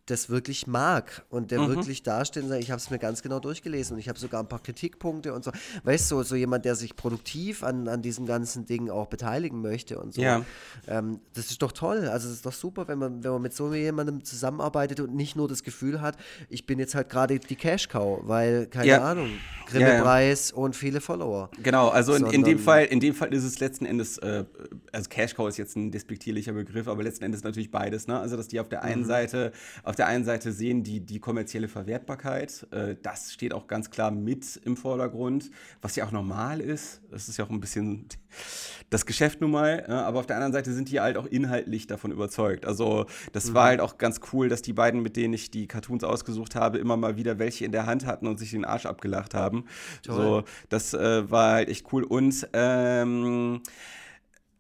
das wirklich mag und der mhm. wirklich dasteht und sagt, ich habe es mir ganz genau durchgelesen und ich habe sogar ein paar Kritikpunkte und so. Weißt du, so jemand, der sich produktiv an, an diesem ganzen Ding auch beteiligen möchte und so. Ja. Ähm, das ist doch toll. Also es ist doch super, wenn man, wenn man mit so jemandem zusammenarbeitet und nicht nur das Gefühl hat, ich bin jetzt halt gerade die Cash-Cow, weil, keine ja. Ahnung, Grimme-Preis ja, und viele Follower. Genau, also in, in, dem Fall, in dem Fall ist es letzten Endes, äh, also Cash-Cow ist jetzt ein despektierlicher Begriff, aber letzten Endes natürlich beides, ne? Also dass die auf der einen mhm. Seite, auf der einen Seite sehen die die kommerzielle Verwertbarkeit. Äh, das steht auch ganz klar mit im Vordergrund, was ja auch normal ist. Das ist ja auch ein bisschen das Geschäft nun mal. Äh, aber auf der anderen Seite sind die halt auch inhaltlich davon überzeugt. Also das mhm. war halt auch ganz cool, dass die beiden, mit denen ich die Cartoons ausgesucht habe, immer mal wieder welche in der Hand hatten und sich den Arsch abgelacht haben. Toll. So, das äh, war halt echt cool. Und ähm,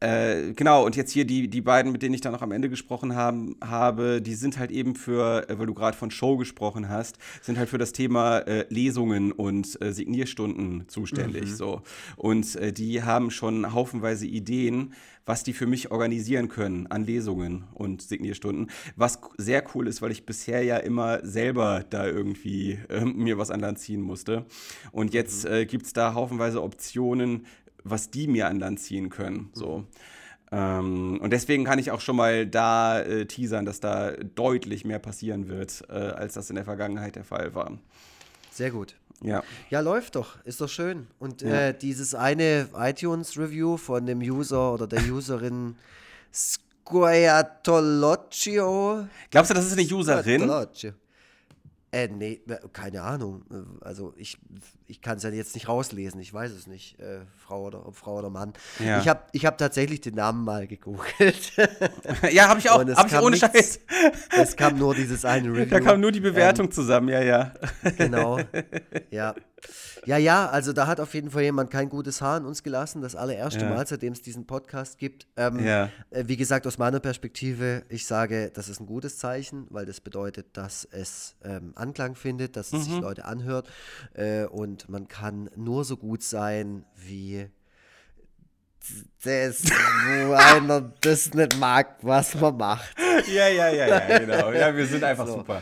äh, genau, und jetzt hier die, die beiden, mit denen ich dann noch am Ende gesprochen haben, habe, die sind halt eben für, äh, weil du gerade von Show gesprochen hast, sind halt für das Thema äh, Lesungen und äh, Signierstunden zuständig. Mhm. So. Und äh, die haben schon haufenweise Ideen, was die für mich organisieren können an Lesungen und Signierstunden. Was sehr cool ist, weil ich bisher ja immer selber da irgendwie äh, mir was an Land ziehen musste. Und jetzt mhm. gibt es da haufenweise Optionen, was die mir an Land ziehen können. So. Ähm, und deswegen kann ich auch schon mal da äh, teasern, dass da deutlich mehr passieren wird, äh, als das in der Vergangenheit der Fall war. Sehr gut. Ja. Ja, läuft doch. Ist doch schön. Und ja. äh, dieses eine iTunes-Review von dem User oder der Userin (laughs) Squaretoloccio. Glaubst du, das ist eine Userin? Äh, nee, keine Ahnung. Also ich, ich kann es ja jetzt nicht rauslesen, ich weiß es nicht, äh, Frau oder ob Frau oder Mann. Ja. Ich habe ich hab tatsächlich den Namen mal gegoogelt. (laughs) ja, habe ich auch, habe ich ohne nichts, Scheiß. Es kam nur dieses eine Review. (laughs) Da kam nur die Bewertung ähm, zusammen, ja, ja. Genau, (laughs) ja. Ja, ja, also da hat auf jeden Fall jemand kein gutes Haar in uns gelassen. Das allererste ja. Mal, seitdem es diesen Podcast gibt. Ähm, ja. äh, wie gesagt, aus meiner Perspektive, ich sage, das ist ein gutes Zeichen, weil das bedeutet, dass es ähm, Anklang findet, dass es mhm. sich Leute anhört. Äh, und man kann nur so gut sein, wie das, wo (laughs) einer das nicht mag, was man macht. Ja, ja, ja, ja, genau. Ja, wir sind einfach so. super.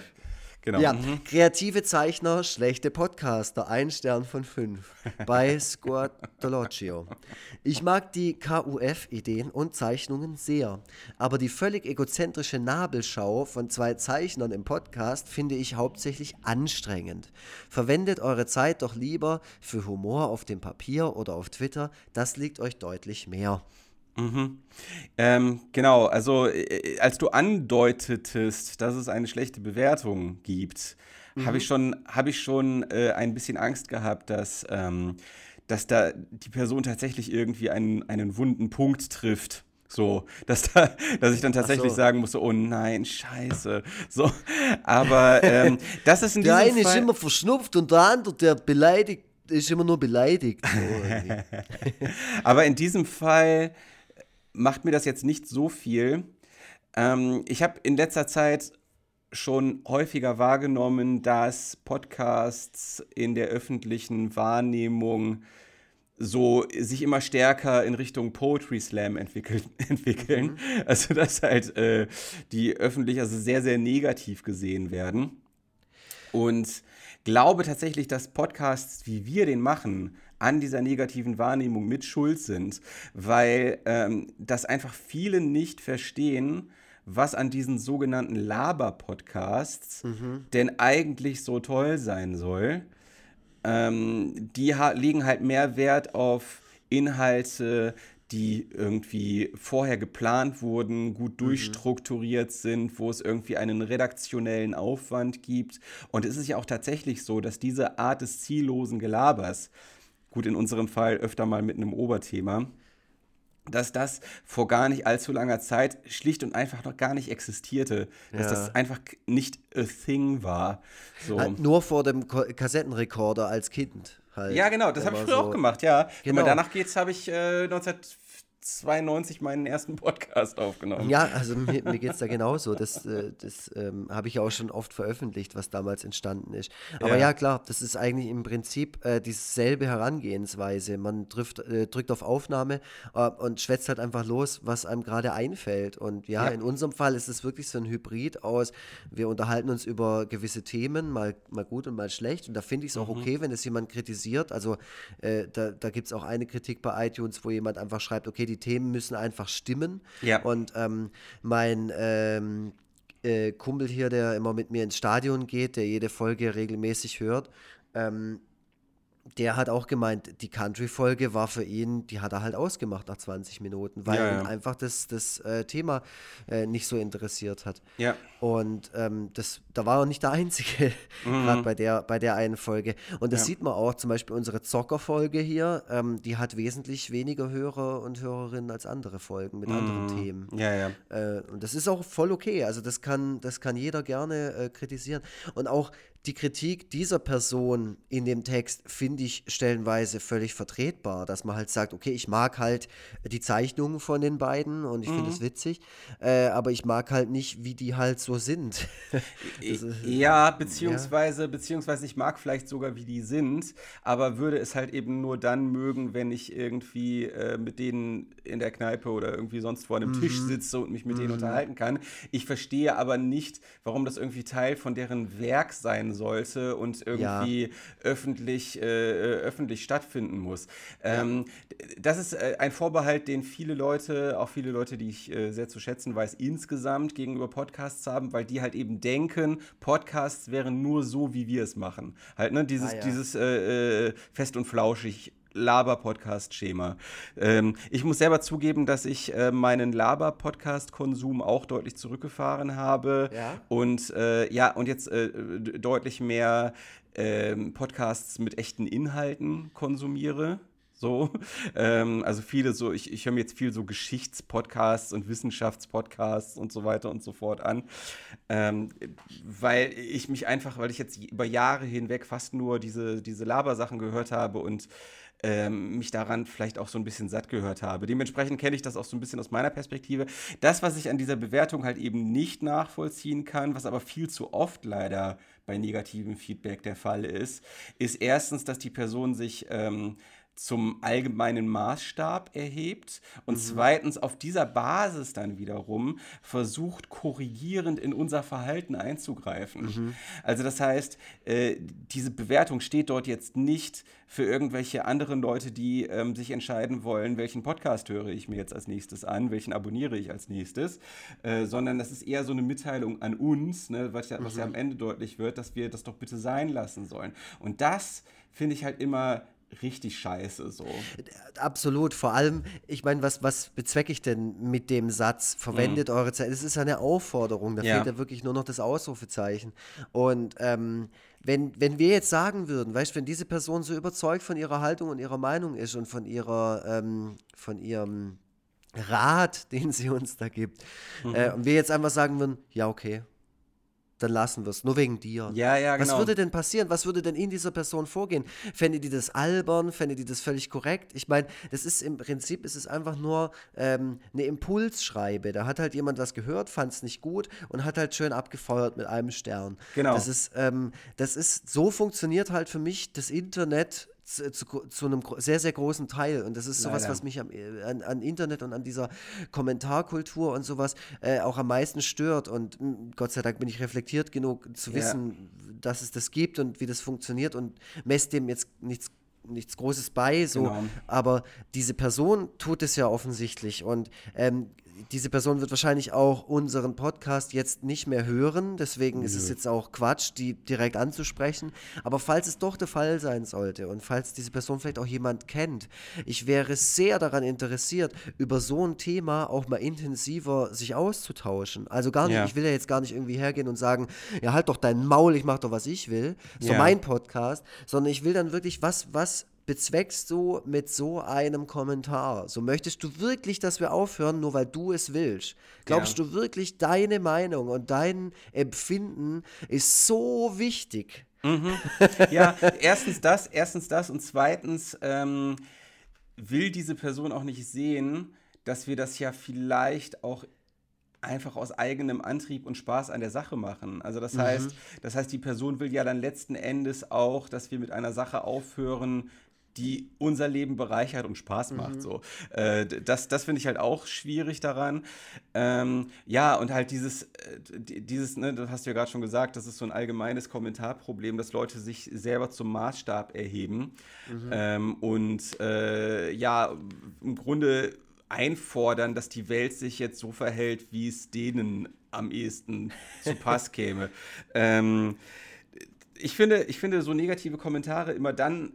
Genau. Ja, mhm. kreative Zeichner, schlechte Podcaster, ein Stern von fünf bei (laughs) Squartologio. Ich mag die KUF-Ideen und Zeichnungen sehr, aber die völlig egozentrische Nabelschau von zwei Zeichnern im Podcast finde ich hauptsächlich anstrengend. Verwendet eure Zeit doch lieber für Humor auf dem Papier oder auf Twitter, das liegt euch deutlich mehr. Mhm. Ähm, genau, also äh, als du andeutetest, dass es eine schlechte Bewertung gibt, mhm. habe ich schon, hab ich schon äh, ein bisschen Angst gehabt, dass, ähm, dass da die Person tatsächlich irgendwie einen, einen wunden Punkt trifft. So, (laughs) dass, da, dass ich dann tatsächlich so. sagen musste, oh nein, scheiße. So, aber ähm, das ist in (laughs) diesem Der eine Fall ist immer verschnupft und der andere, der beleidigt, ist immer nur beleidigt. So, (laughs) aber in diesem Fall macht mir das jetzt nicht so viel. Ähm, ich habe in letzter Zeit schon häufiger wahrgenommen, dass Podcasts in der öffentlichen Wahrnehmung so sich immer stärker in Richtung Poetry Slam entwickelt, (laughs) entwickeln. Mhm. Also dass halt äh, die öffentlich also sehr, sehr negativ gesehen werden. Und glaube tatsächlich, dass Podcasts, wie wir den machen, an dieser negativen Wahrnehmung mit schuld sind, weil ähm, das einfach viele nicht verstehen, was an diesen sogenannten Laber-Podcasts mhm. denn eigentlich so toll sein soll. Ähm, die legen halt mehr Wert auf Inhalte, die irgendwie vorher geplant wurden, gut mhm. durchstrukturiert sind, wo es irgendwie einen redaktionellen Aufwand gibt. Und es ist ja auch tatsächlich so, dass diese Art des ziellosen Gelabers, gut in unserem Fall öfter mal mit einem Oberthema, dass das vor gar nicht allzu langer Zeit schlicht und einfach noch gar nicht existierte. Dass ja. das einfach nicht a thing war. So. Halt nur vor dem Kassettenrekorder als Kind. Halt. Ja, genau, das habe ich früher so. auch gemacht, ja. Genau. Aber danach geht's, habe ich äh, 1994 92 meinen ersten Podcast aufgenommen. Ja, also mir, mir geht es da genauso. Das, äh, das ähm, habe ich auch schon oft veröffentlicht, was damals entstanden ist. Aber ja, ja klar, das ist eigentlich im Prinzip äh, dieselbe Herangehensweise. Man trifft, äh, drückt auf Aufnahme äh, und schwätzt halt einfach los, was einem gerade einfällt. Und ja, ja, in unserem Fall ist es wirklich so ein Hybrid aus, wir unterhalten uns über gewisse Themen, mal, mal gut und mal schlecht. Und da finde ich es auch mhm. okay, wenn es jemand kritisiert. Also äh, da, da gibt es auch eine Kritik bei iTunes, wo jemand einfach schreibt, okay, die die Themen müssen einfach stimmen. Ja. Und ähm, mein ähm, äh, Kumpel hier, der immer mit mir ins Stadion geht, der jede Folge regelmäßig hört, ähm, der hat auch gemeint, die Country-Folge war für ihn, die hat er halt ausgemacht nach 20 Minuten, weil ja, ja. ihn einfach das, das äh, Thema äh, nicht so interessiert hat. Ja. Und ähm, das, da war er nicht der Einzige, (laughs) mhm. gerade bei der, bei der einen Folge. Und das ja. sieht man auch, zum Beispiel unsere Zocker-Folge hier, ähm, die hat wesentlich weniger Hörer und Hörerinnen als andere Folgen mit mhm. anderen Themen. Ja, ja. Äh, und das ist auch voll okay. Also das kann, das kann jeder gerne äh, kritisieren. Und auch die Kritik dieser Person in dem Text finde ich stellenweise völlig vertretbar, dass man halt sagt, okay, ich mag halt die Zeichnungen von den beiden und ich mhm. finde es witzig, äh, aber ich mag halt nicht, wie die halt so sind. (laughs) ist, ja, beziehungsweise, ja. beziehungsweise ich mag vielleicht sogar, wie die sind, aber würde es halt eben nur dann mögen, wenn ich irgendwie äh, mit denen in der Kneipe oder irgendwie sonst vor einem mhm. Tisch sitze und mich mit mhm. denen unterhalten kann. Ich verstehe aber nicht, warum das irgendwie Teil von deren Werk sein sollte und irgendwie ja. öffentlich, äh, äh, öffentlich stattfinden muss. Ähm, das ist äh, ein Vorbehalt, den viele Leute, auch viele Leute, die ich äh, sehr zu schätzen weiß, insgesamt gegenüber Podcasts haben, weil die halt eben denken, Podcasts wären nur so, wie wir es machen. Halt, ne, dieses, ah, ja. dieses äh, äh, fest und flauschig Laber-Podcast-Schema. Ähm, ich muss selber zugeben, dass ich äh, meinen Laber-Podcast-Konsum auch deutlich zurückgefahren habe. Ja. Und äh, ja, und jetzt äh, deutlich mehr ähm, Podcasts mit echten Inhalten konsumiere. So, (laughs) ähm, also viele so, ich, ich höre mir jetzt viel so Geschichtspodcasts und Wissenschaftspodcasts und so weiter und so fort an, ähm, weil ich mich einfach, weil ich jetzt über Jahre hinweg fast nur diese, diese Labersachen gehört habe und ähm, mich daran vielleicht auch so ein bisschen satt gehört habe. Dementsprechend kenne ich das auch so ein bisschen aus meiner Perspektive. Das, was ich an dieser Bewertung halt eben nicht nachvollziehen kann, was aber viel zu oft leider bei negativem Feedback der Fall ist, ist erstens, dass die Person sich ähm, zum allgemeinen Maßstab erhebt und mhm. zweitens auf dieser Basis dann wiederum versucht, korrigierend in unser Verhalten einzugreifen. Mhm. Also das heißt, äh, diese Bewertung steht dort jetzt nicht für irgendwelche anderen Leute, die ähm, sich entscheiden wollen, welchen Podcast höre ich mir jetzt als nächstes an, welchen abonniere ich als nächstes, äh, sondern das ist eher so eine Mitteilung an uns, ne, was, ja, was ja mhm. am Ende deutlich wird, dass wir das doch bitte sein lassen sollen. Und das finde ich halt immer richtig scheiße so. Absolut, vor allem, ich meine, was, was bezwecke ich denn mit dem Satz, verwendet mhm. eure Zeit? Es ist eine Aufforderung, da ja. fehlt ja wirklich nur noch das Ausrufezeichen. Und ähm, wenn, wenn wir jetzt sagen würden, weißt du, wenn diese Person so überzeugt von ihrer Haltung und ihrer Meinung ist und von ihrer, ähm, von ihrem Rat, (laughs) den sie uns da gibt, mhm. äh, und wir jetzt einfach sagen würden, ja, okay, dann lassen wir es, nur wegen dir. Ja, ja, genau. Was würde denn passieren? Was würde denn in dieser Person vorgehen? Fände die das albern? Fände die das völlig korrekt? Ich meine, das ist im Prinzip, ist es einfach nur ähm, eine Impulsschreibe. Da hat halt jemand was gehört, fand es nicht gut und hat halt schön abgefeuert mit einem Stern. Genau. Das ist, ähm, das ist, so funktioniert halt für mich das Internet zu, zu, zu, einem sehr, sehr großen Teil. Und das ist sowas, Leider. was mich am, äh, an, an, Internet und an dieser Kommentarkultur und sowas äh, auch am meisten stört. Und mh, hm, Gott sei Dank bin ich reflektiert genug zu wissen, ja. dass es das gibt und wie das funktioniert und messe dem jetzt nichts nichts Großes bei, so, genau. aber diese Person tut es ja offensichtlich und ähm, diese Person wird wahrscheinlich auch unseren Podcast jetzt nicht mehr hören. Deswegen Nö. ist es jetzt auch Quatsch, die direkt anzusprechen. Aber falls es doch der Fall sein sollte und falls diese Person vielleicht auch jemand kennt, ich wäre sehr daran interessiert, über so ein Thema auch mal intensiver sich auszutauschen. Also gar nicht, ja. ich will ja jetzt gar nicht irgendwie hergehen und sagen, ja, halt doch dein Maul, ich mach doch, was ich will. So ja. mein Podcast. Sondern ich will dann wirklich, was, was bezweckst du mit so einem Kommentar? So möchtest du wirklich, dass wir aufhören, nur weil du es willst? Glaubst ja. du wirklich, deine Meinung und dein Empfinden ist so wichtig? Mhm. Ja, erstens das, erstens das und zweitens ähm, will diese Person auch nicht sehen, dass wir das ja vielleicht auch einfach aus eigenem Antrieb und Spaß an der Sache machen. Also das mhm. heißt, das heißt, die Person will ja dann letzten Endes auch, dass wir mit einer Sache aufhören, die unser Leben bereichert und Spaß macht. Mhm. So. Äh, das das finde ich halt auch schwierig daran. Ähm, ja, und halt dieses, äh, dieses ne, das hast du ja gerade schon gesagt, das ist so ein allgemeines Kommentarproblem, dass Leute sich selber zum Maßstab erheben. Mhm. Ähm, und äh, ja, im Grunde einfordern, dass die Welt sich jetzt so verhält, wie es denen am ehesten zu Pass käme. (laughs) ähm, ich finde, ich finde so negative Kommentare immer dann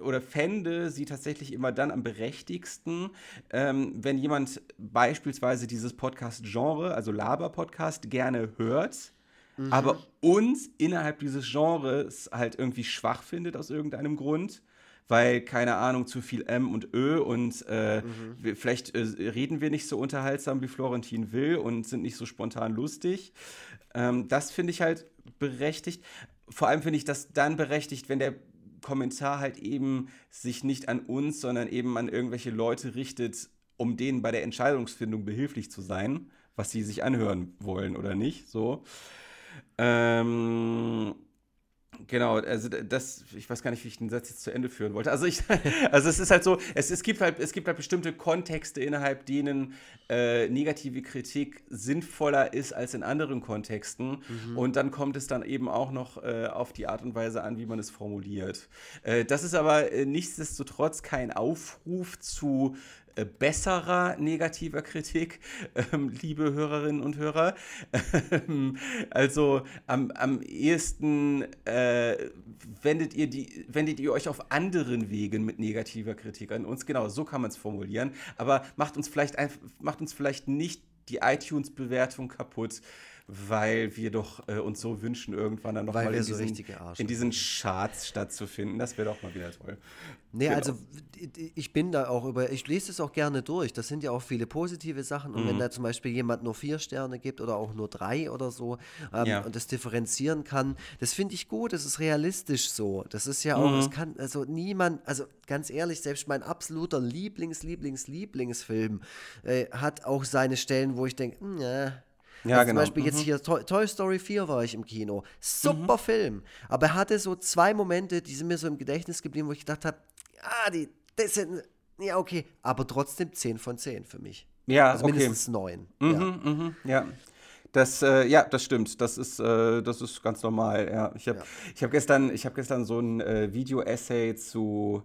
oder fände sie tatsächlich immer dann am berechtigsten, ähm, wenn jemand beispielsweise dieses Podcast-Genre, also Laber-Podcast, gerne hört, mhm. aber uns innerhalb dieses Genres halt irgendwie schwach findet aus irgendeinem Grund. Weil, keine Ahnung, zu viel M und Ö und äh, mhm. vielleicht äh, reden wir nicht so unterhaltsam, wie Florentin will und sind nicht so spontan lustig. Ähm, das finde ich halt berechtigt vor allem finde ich das dann berechtigt, wenn der Kommentar halt eben sich nicht an uns, sondern eben an irgendwelche Leute richtet, um denen bei der Entscheidungsfindung behilflich zu sein, was sie sich anhören wollen oder nicht. So. Ähm, Genau, also das, ich weiß gar nicht, wie ich den Satz jetzt zu Ende führen wollte. Also ich, (laughs) also es ist halt so, es, es gibt halt, es gibt halt bestimmte Kontexte, innerhalb denen äh, negative Kritik sinnvoller ist als in anderen Kontexten. Mhm. Und dann kommt es dann eben auch noch äh, auf die Art und Weise an, wie man es formuliert. Äh, das ist aber äh, nichtsdestotrotz kein Aufruf zu besserer negativer Kritik, (laughs) ähm, liebe Hörerinnen und Hörer. Ähm, (laughs) also am, am ehesten äh, wendet, ihr die, wendet ihr euch auf anderen Wegen mit negativer Kritik an uns. Genau, so kann man es formulieren. Aber macht uns vielleicht, macht uns vielleicht nicht die iTunes-Bewertung kaputt weil wir doch äh, uns so wünschen, irgendwann dann noch weil mal in, so diesen, in diesen Charts stattzufinden. Das wäre doch mal wieder toll. Nee, genau. also ich bin da auch über, ich lese es auch gerne durch. Das sind ja auch viele positive Sachen. Und mhm. wenn da zum Beispiel jemand nur vier Sterne gibt oder auch nur drei oder so ähm, ja. und das differenzieren kann, das finde ich gut, das ist realistisch so. Das ist ja auch, mhm. es kann, also niemand, also ganz ehrlich, selbst mein absoluter Lieblings, Lieblings, Lieblingsfilm äh, hat auch seine Stellen, wo ich denke, hm, ja, ja, also genau. Zum Beispiel mhm. jetzt hier Toy, Toy, Story 4 war ich im Kino. Super mhm. Film. Aber er hatte so zwei Momente, die sind mir so im Gedächtnis geblieben, wo ich gedacht habe, ah, die, das sind, ja, okay. Aber trotzdem 10 von 10 für mich. Ja, also okay. mindestens 9. Mhm, ja. Mhm, ja. Das, äh, ja, das stimmt. Das ist, äh, das ist ganz normal. Ja. Ich habe ja. hab gestern, hab gestern so ein äh, Video-Essay zu,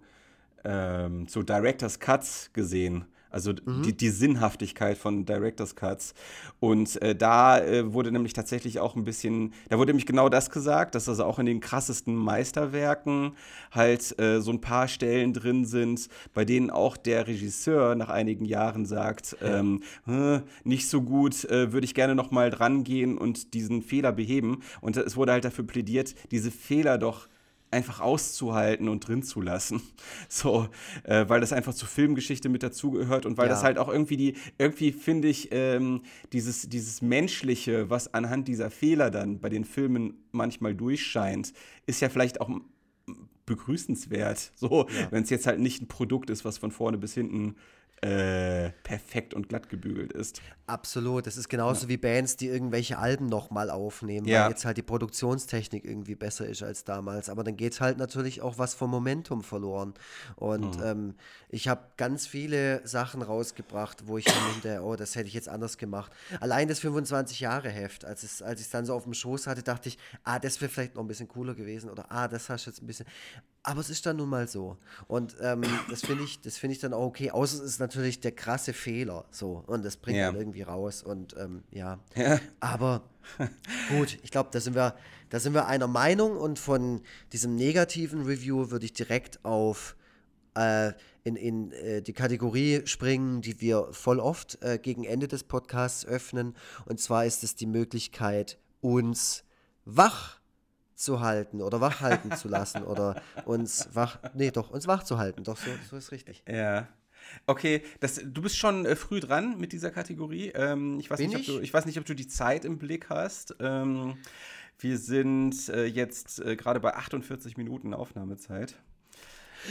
ähm, zu Director's Cuts gesehen. Also mhm. die, die, Sinnhaftigkeit von Director's Cuts. Und äh, da äh, wurde nämlich tatsächlich auch ein bisschen, da wurde nämlich genau das gesagt, dass also auch in den krassesten Meisterwerken halt äh, so ein paar Stellen drin sind, bei denen auch der Regisseur nach einigen Jahren sagt, ja. ähm, nicht so gut, äh, würde ich gerne noch mal dran gehen und diesen Fehler beheben. Und es wurde halt dafür plädiert, diese Fehler doch einfach auszuhalten und drin zu lassen. (laughs) So, äh, weil das einfach zur Filmgeschichte mit dazugehört und weil ja. das halt auch irgendwie die, irgendwie finde ich, ähm, dieses, dieses Menschliche, was anhand dieser Fehler dann bei den Filmen manchmal durchscheint, ist ja vielleicht auch begrüßenswert. So, ja. wenn es jetzt halt nicht ein Produkt ist, was von vorne bis hinten äh, perfekt und glatt gebügelt ist. Absolut. Das ist genauso ja. wie Bands, die irgendwelche Alben nochmal aufnehmen, ja. weil jetzt halt die Produktionstechnik irgendwie besser ist als damals. Aber dann geht halt natürlich auch was vom Momentum verloren. Und mhm. ähm, ich habe ganz viele Sachen rausgebracht, wo ich finde, oh, das hätte ich jetzt anders gemacht. Allein das 25-Jahre-Heft, als, es, als ich es dann so auf dem Schoß hatte, dachte ich, ah, das wäre vielleicht noch ein bisschen cooler gewesen oder ah, das hast du jetzt ein bisschen. Aber es ist dann nun mal so. Und ähm, das finde ich, das ich dann auch okay. Außer es ist natürlich der krasse Fehler. So. Und das bringt ja. dann irgendwie raus. Und ähm, ja. ja. Aber gut, ich glaube, da sind wir, da sind wir einer Meinung und von diesem negativen Review würde ich direkt auf äh, in, in äh, die Kategorie springen, die wir voll oft äh, gegen Ende des Podcasts öffnen. Und zwar ist es die Möglichkeit, uns wach zu halten oder wach halten zu lassen oder uns wach, nee, doch, uns wach zu halten. Doch, so, so ist richtig. Ja. Okay, das, du bist schon äh, früh dran mit dieser Kategorie. Ähm, ich, weiß nicht, ich? Ob du, ich weiß nicht, ob du die Zeit im Blick hast. Ähm, wir sind äh, jetzt äh, gerade bei 48 Minuten Aufnahmezeit.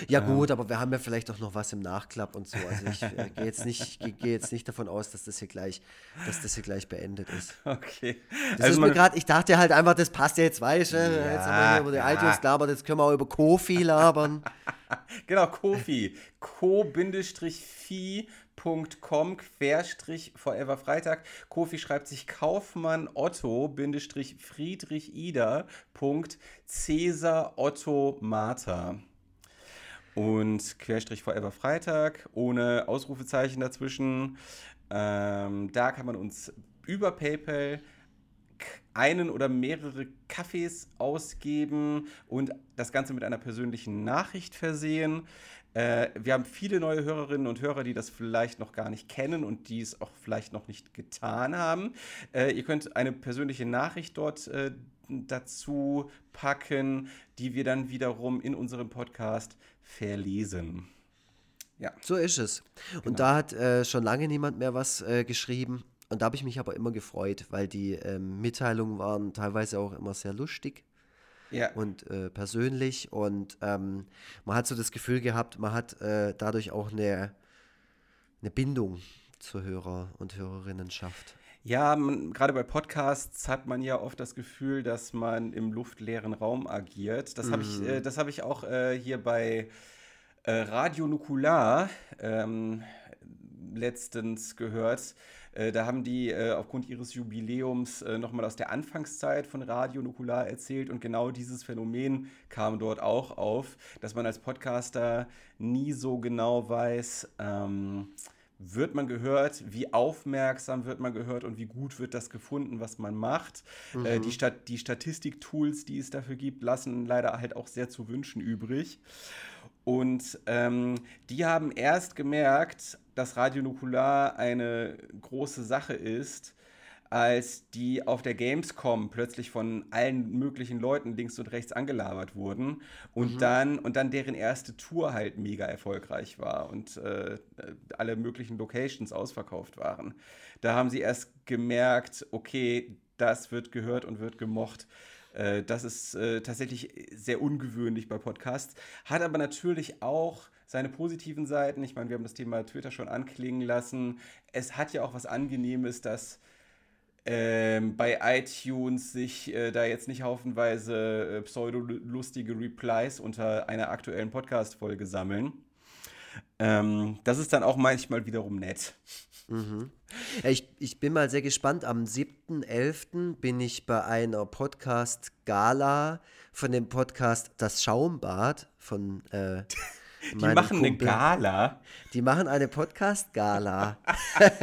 Ja ähm. gut, aber wir haben ja vielleicht auch noch was im Nachklapp und so. Also ich äh, gehe jetzt, nicht, geh jetzt nicht davon aus, dass das hier gleich, dass das hier gleich beendet ist. Okay. Das also ist mir gerade, ich dachte halt einfach, das passt ja jetzt, weißt du? Ja, jetzt haben wir hier über die ja. iTunes labert, jetzt können wir auch über Kofi labern. (laughs) genau, Kofi. ko-fi.com querstrich Forever Freitag. Kofi schreibt sich Kaufmann Otto Friedrich Ida Punkt Cäsar Otto Martha und Querstrich Forever Freitag ohne Ausrufezeichen dazwischen. Ähm, da kann man uns über PayPal einen oder mehrere Kaffees ausgeben und das Ganze mit einer persönlichen Nachricht versehen. Äh, wir haben viele neue Hörerinnen und Hörer, die das vielleicht noch gar nicht kennen und die es auch vielleicht noch nicht getan haben. Äh, ihr könnt eine persönliche Nachricht dort äh, dazu packen, die wir dann wiederum in unserem Podcast verlesen. Ja. So ist es. Genau. Und da hat äh, schon lange niemand mehr was äh, geschrieben. Und da habe ich mich aber immer gefreut, weil die ähm, Mitteilungen waren teilweise auch immer sehr lustig. ja. und äh, persönlich. Und ähm, man hat so das Gefühl gehabt, man hat äh, dadurch auch eine, eine Bindung zur Hörer- und Hörerinnenschaft. Ja, gerade bei Podcasts hat man ja oft das Gefühl, dass man im luftleeren Raum agiert. Das habe ich, äh, mhm. hab ich auch äh, hier bei äh, Radio Nukular ähm, letztens gehört. Äh, da haben die äh, aufgrund ihres Jubiläums äh, nochmal aus der Anfangszeit von Radio Nukular erzählt und genau dieses Phänomen kam dort auch auf, dass man als Podcaster nie so genau weiß, ähm, wird man gehört, wie aufmerksam wird man gehört und wie gut wird das gefunden, was man macht. Mhm. Äh, die, Stat die Statistik-Tools, die es dafür gibt, lassen leider halt auch sehr zu wünschen übrig. Und ähm, die haben erst gemerkt, dass Radionukular eine große Sache ist, als die auf der Gamescom plötzlich von allen möglichen Leuten links und rechts angelabert wurden und mhm. dann und dann deren erste Tour halt mega erfolgreich war und äh, alle möglichen Locations ausverkauft waren. Da haben sie erst gemerkt, okay, das wird gehört und wird gemocht. Äh, das ist äh, tatsächlich sehr ungewöhnlich bei Podcasts, hat aber natürlich auch seine positiven Seiten. Ich meine, wir haben das Thema Twitter schon anklingen lassen. Es hat ja auch was Angenehmes, dass ähm, bei iTunes sich äh, da jetzt nicht haufenweise äh, pseudo-lustige Replies unter einer aktuellen Podcast-Folge sammeln. Ähm, das ist dann auch manchmal wiederum nett. Mhm. Ja, ich, ich bin mal sehr gespannt. Am 7.11. bin ich bei einer Podcast-Gala von dem Podcast Das Schaumbad von äh, (laughs) Die machen Kumpel. eine Gala. Die machen eine Podcast-Gala.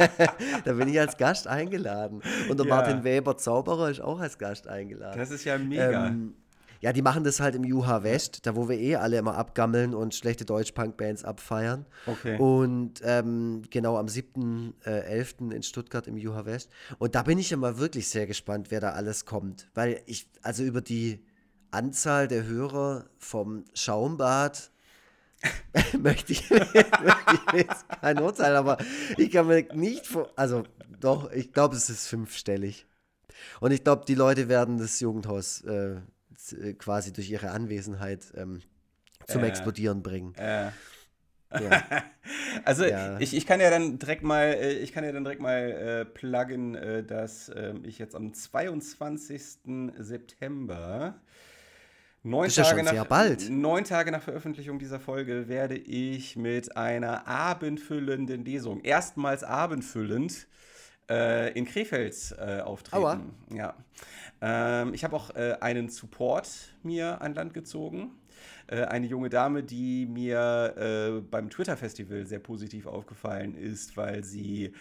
(laughs) da bin ich als Gast eingeladen. Und der ja. Martin Weber Zauberer ist auch als Gast eingeladen. Das ist ja mega. Ähm, ja, die machen das halt im Juha West, da wo wir eh alle immer abgammeln und schlechte Deutsch-Punk-Bands abfeiern. Okay. Und ähm, genau am 7.11. Äh, in Stuttgart im Juha West. Und da bin ich immer wirklich sehr gespannt, wer da alles kommt. Weil ich, also über die Anzahl der Hörer vom Schaumbad (laughs) möchte, ich, (laughs) möchte ich jetzt kein Urteil, aber ich kann mir nicht vor. Also, doch, ich glaube, es ist fünfstellig. Und ich glaube, die Leute werden das Jugendhaus äh, quasi durch ihre Anwesenheit ähm, zum äh, Explodieren bringen. Äh. Ja. (laughs) also ja. Ich, ich kann ja dann direkt mal, äh, ich kann ja dann direkt mal äh, pluggen, äh, dass äh, ich jetzt am 22. September Neun Tage, nach, neun Tage nach Veröffentlichung dieser Folge werde ich mit einer abendfüllenden Lesung, erstmals abendfüllend, äh, in Krefeld äh, auftreten. Aua. Ja. Ähm, ich habe auch äh, einen Support mir an Land gezogen. Äh, eine junge Dame, die mir äh, beim Twitter-Festival sehr positiv aufgefallen ist, weil sie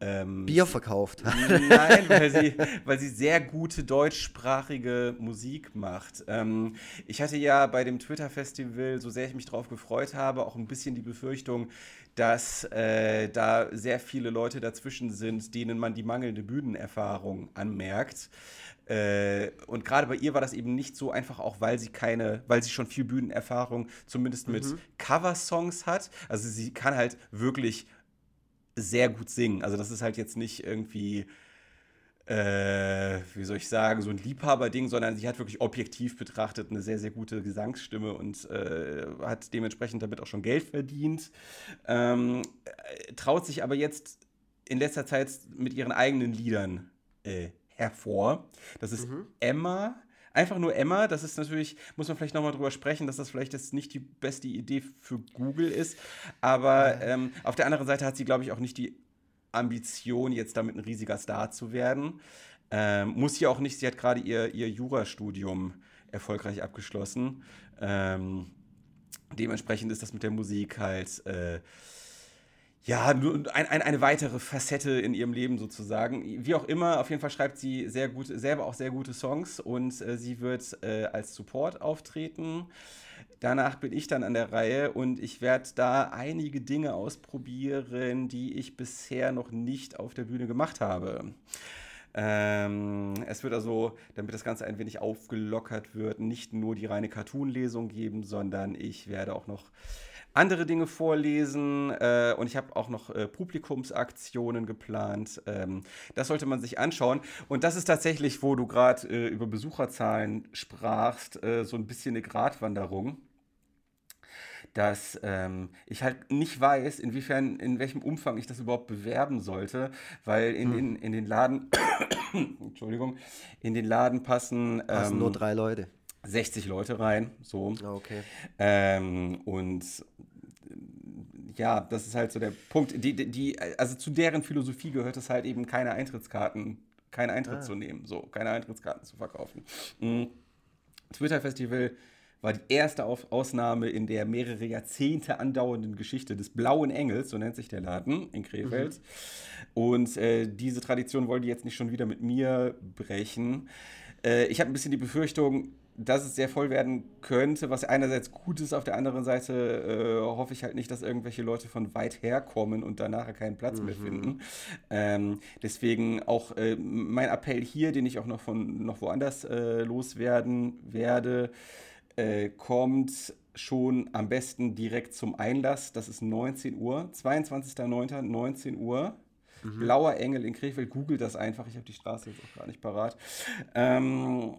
ähm, Bier verkauft. Nein, weil sie, weil sie sehr gute deutschsprachige Musik macht. Ähm, ich hatte ja bei dem Twitter-Festival, so sehr ich mich darauf gefreut habe, auch ein bisschen die Befürchtung, dass äh, da sehr viele Leute dazwischen sind, denen man die mangelnde Bühnenerfahrung anmerkt. Äh, und gerade bei ihr war das eben nicht so einfach, auch weil sie keine, weil sie schon viel Bühnenerfahrung zumindest mit mhm. Coversongs hat. Also sie kann halt wirklich sehr gut singen. Also das ist halt jetzt nicht irgendwie, äh, wie soll ich sagen, so ein Liebhaberding, sondern sie hat wirklich objektiv betrachtet eine sehr, sehr gute Gesangsstimme und äh, hat dementsprechend damit auch schon Geld verdient. Ähm, äh, traut sich aber jetzt in letzter Zeit mit ihren eigenen Liedern äh, hervor. Das ist mhm. Emma einfach nur Emma, das ist natürlich, muss man vielleicht nochmal drüber sprechen, dass das vielleicht jetzt nicht die beste Idee für Google ist. Aber ähm, auf der anderen Seite hat sie, glaube ich, auch nicht die Ambition, jetzt damit ein riesiger Star zu werden. Ähm, muss sie auch nicht, sie hat gerade ihr, ihr Jurastudium erfolgreich abgeschlossen. Ähm, dementsprechend ist das mit der Musik halt. Äh, ja, ein, ein, eine weitere Facette in ihrem Leben sozusagen. Wie auch immer, auf jeden Fall schreibt sie sehr gut, selber auch sehr gute Songs und äh, sie wird äh, als Support auftreten. Danach bin ich dann an der Reihe und ich werde da einige Dinge ausprobieren, die ich bisher noch nicht auf der Bühne gemacht habe. Ähm, es wird also, damit das Ganze ein wenig aufgelockert wird, nicht nur die reine Cartoon-Lesung geben, sondern ich werde auch noch andere Dinge vorlesen äh, und ich habe auch noch äh, Publikumsaktionen geplant. Ähm, das sollte man sich anschauen. Und das ist tatsächlich, wo du gerade äh, über Besucherzahlen sprachst, äh, so ein bisschen eine Gratwanderung dass ähm, ich halt nicht weiß, inwiefern, in welchem Umfang ich das überhaupt bewerben sollte, weil in, hm. den, in den Laden, (coughs) Entschuldigung, in den Laden passen, passen ähm, nur drei Leute. 60 Leute rein, so. Ah, okay. Ähm, und ja, das ist halt so der Punkt. Die, die, also zu deren Philosophie gehört es halt eben keine Eintrittskarten, keinen Eintritt ah. zu nehmen, so, keine Eintrittskarten zu verkaufen. Mhm. Twitter-Festival war die erste Ausnahme in der mehrere Jahrzehnte andauernden Geschichte des Blauen Engels, so nennt sich der Laden in Krefeld. Mhm. Und äh, diese Tradition wollen die jetzt nicht schon wieder mit mir brechen. Äh, ich habe ein bisschen die Befürchtung, dass es sehr voll werden könnte, was einerseits gut ist, auf der anderen Seite äh, hoffe ich halt nicht, dass irgendwelche Leute von weit her kommen und danach keinen Platz mhm. mehr finden. Ähm, deswegen auch äh, mein Appell hier, den ich auch noch von noch woanders äh, loswerden werde, äh, kommt schon am besten direkt zum Einlass. Das ist 19 Uhr, 22.09. 19 Uhr. Mhm. Blauer Engel in Krefeld, googelt das einfach. Ich habe die Straße jetzt auch gar nicht parat. Ähm,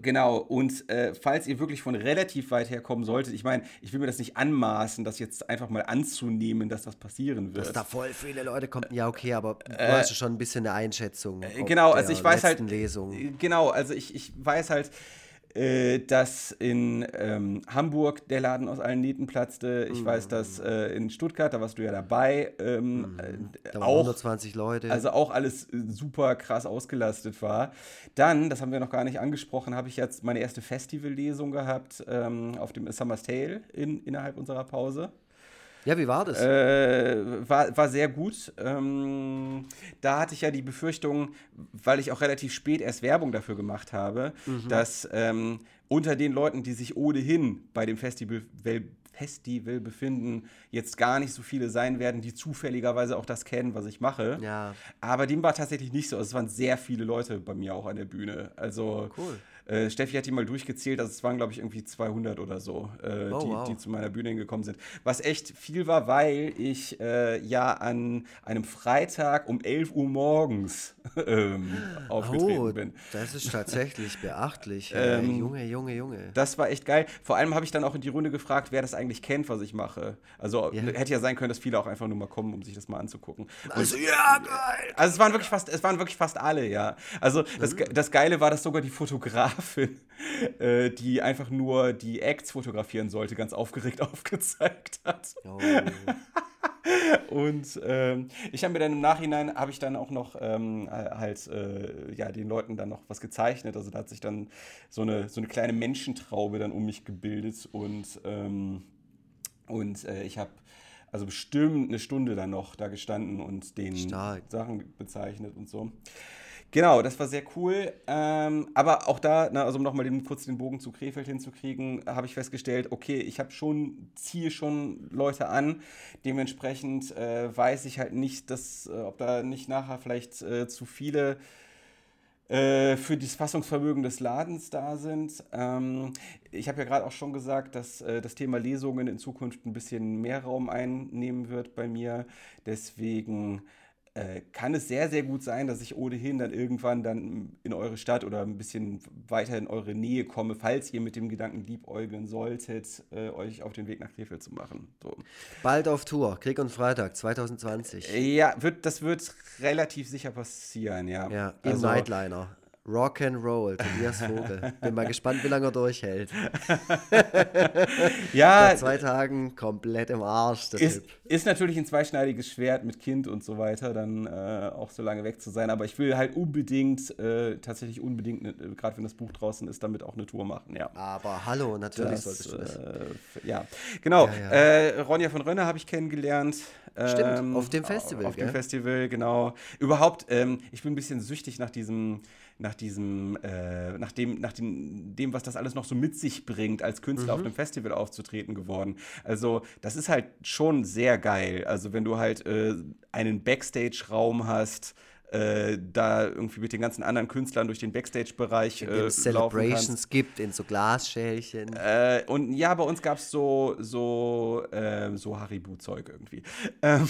Genau, und äh, falls ihr wirklich von relativ weit her kommen solltet, ich meine, ich will mir das nicht anmaßen, das jetzt einfach mal anzunehmen, dass das passieren wird. Dass da voll viele Leute kommen, ja, okay, aber du äh, hast schon ein bisschen eine Einschätzung. Äh, genau, also ich weiß halt. Lesung. Genau, also ich, ich weiß halt, äh, dass in ähm, Hamburg der Laden aus allen Nähten platzte. Ich mhm. weiß, dass äh, in Stuttgart, da warst du ja dabei, ähm, mhm. da auch 120 Leute. Also auch alles äh, super krass ausgelastet war. Dann, das haben wir noch gar nicht angesprochen, habe ich jetzt meine erste Festivallesung gehabt ähm, auf dem Summer's Tale in, innerhalb unserer Pause. Ja, wie war das? Äh, war, war sehr gut. Ähm, da hatte ich ja die Befürchtung, weil ich auch relativ spät erst Werbung dafür gemacht habe, mhm. dass ähm, unter den Leuten, die sich ohnehin bei dem Festival, Festival befinden, jetzt gar nicht so viele sein werden, die zufälligerweise auch das kennen, was ich mache. Ja. Aber dem war tatsächlich nicht so. Also es waren sehr viele Leute bei mir auch an der Bühne. Also cool. Äh, Steffi hat die mal durchgezählt, also es waren, glaube ich, irgendwie 200 oder so, äh, oh, die, wow. die, zu meiner Bühne hingekommen sind. Was echt viel war, weil ich äh, ja an einem Freitag um 11 Uhr morgens (laughs) ähm, aufgetreten oh, bin. Das ist tatsächlich beachtlich. (laughs) Ähm, Junge, Junge, Junge. Das war echt geil. Vor allem habe ich dann auch in die Runde gefragt, wer das eigentlich kennt, was ich mache. Also ja. hätte ja sein können, dass viele auch einfach nur mal kommen, um sich das mal anzugucken. Also, Und, ja, geil. Also es waren wirklich fast, es waren wirklich fast alle, ja. Also das, mhm. das Geile war, dass sogar die Fotografen Fotografin, äh, die einfach nur die Acts fotografieren sollte, ganz aufgeregt (laughs) aufgezeigt hat. Oh. Und ähm, ich habe mir dann im Nachhinein, habe ich dann auch noch ähm, halt äh, ja, den Leuten dann noch was gezeichnet. Also da hat sich dann so eine, so eine kleine Menschentraube dann um mich gebildet und, ähm, und äh, ich habe also bestimmt eine Stunde dann noch da gestanden und den Stark. Sachen bezeichnet und so. Genau, das war sehr cool. Ähm, aber auch da, na, also um nochmal den, kurz den Bogen zu Krefeld hinzukriegen, habe ich festgestellt, okay, ich habe schon, ziehe schon Leute an. Dementsprechend äh, weiß ich halt nicht, dass, äh, ob da nicht nachher vielleicht äh, zu viele äh, für das Fassungsvermögen des Ladens da sind. Ähm, ich habe ja gerade auch schon gesagt, dass äh, das Thema Lesungen in Zukunft ein bisschen mehr Raum einnehmen wird bei mir. Deswegen äh, kann es sehr, sehr gut sein, dass ich ohnehin dann irgendwann dann in eure Stadt oder ein bisschen weiter in eure Nähe komme, falls ihr mit dem Gedanken liebäugeln solltet, äh, euch auf den Weg nach Krefeld zu machen. So. Bald auf Tour, Krieg und Freitag 2020. Ja, wird, das wird relativ sicher passieren, ja. Ja, im also, Nightliner. Rock and Roll, Tobias Vogel. Bin mal gespannt, wie lange er durchhält. (laughs) ja. Nach zwei Tagen komplett im Arsch, der ist, Typ. Ist natürlich ein zweischneidiges Schwert mit Kind und so weiter, dann äh, auch so lange weg zu sein. Aber ich will halt unbedingt, äh, tatsächlich unbedingt, ne, gerade wenn das Buch draußen ist, damit auch eine Tour machen, ja. Aber hallo, natürlich das, solltest du das. Äh, ja, genau. Ja, ja. Äh, Ronja von Rönner habe ich kennengelernt. Stimmt, ähm, auf dem Festival. Auf gell? dem Festival, genau. Überhaupt, ähm, ich bin ein bisschen süchtig nach diesem nach diesem, äh, nach dem, nach dem, dem, was das alles noch so mit sich bringt, als Künstler mhm. auf einem Festival aufzutreten geworden. Also, das ist halt schon sehr geil. Also, wenn du halt äh, einen Backstage-Raum hast, äh, da irgendwie mit den ganzen anderen Künstlern durch den Backstage-Bereich äh, Celebrations gibt in so Glasschälchen. Äh, und ja, bei uns gab es so, so, äh, so Haribo-Zeug irgendwie. (laughs) Ähm,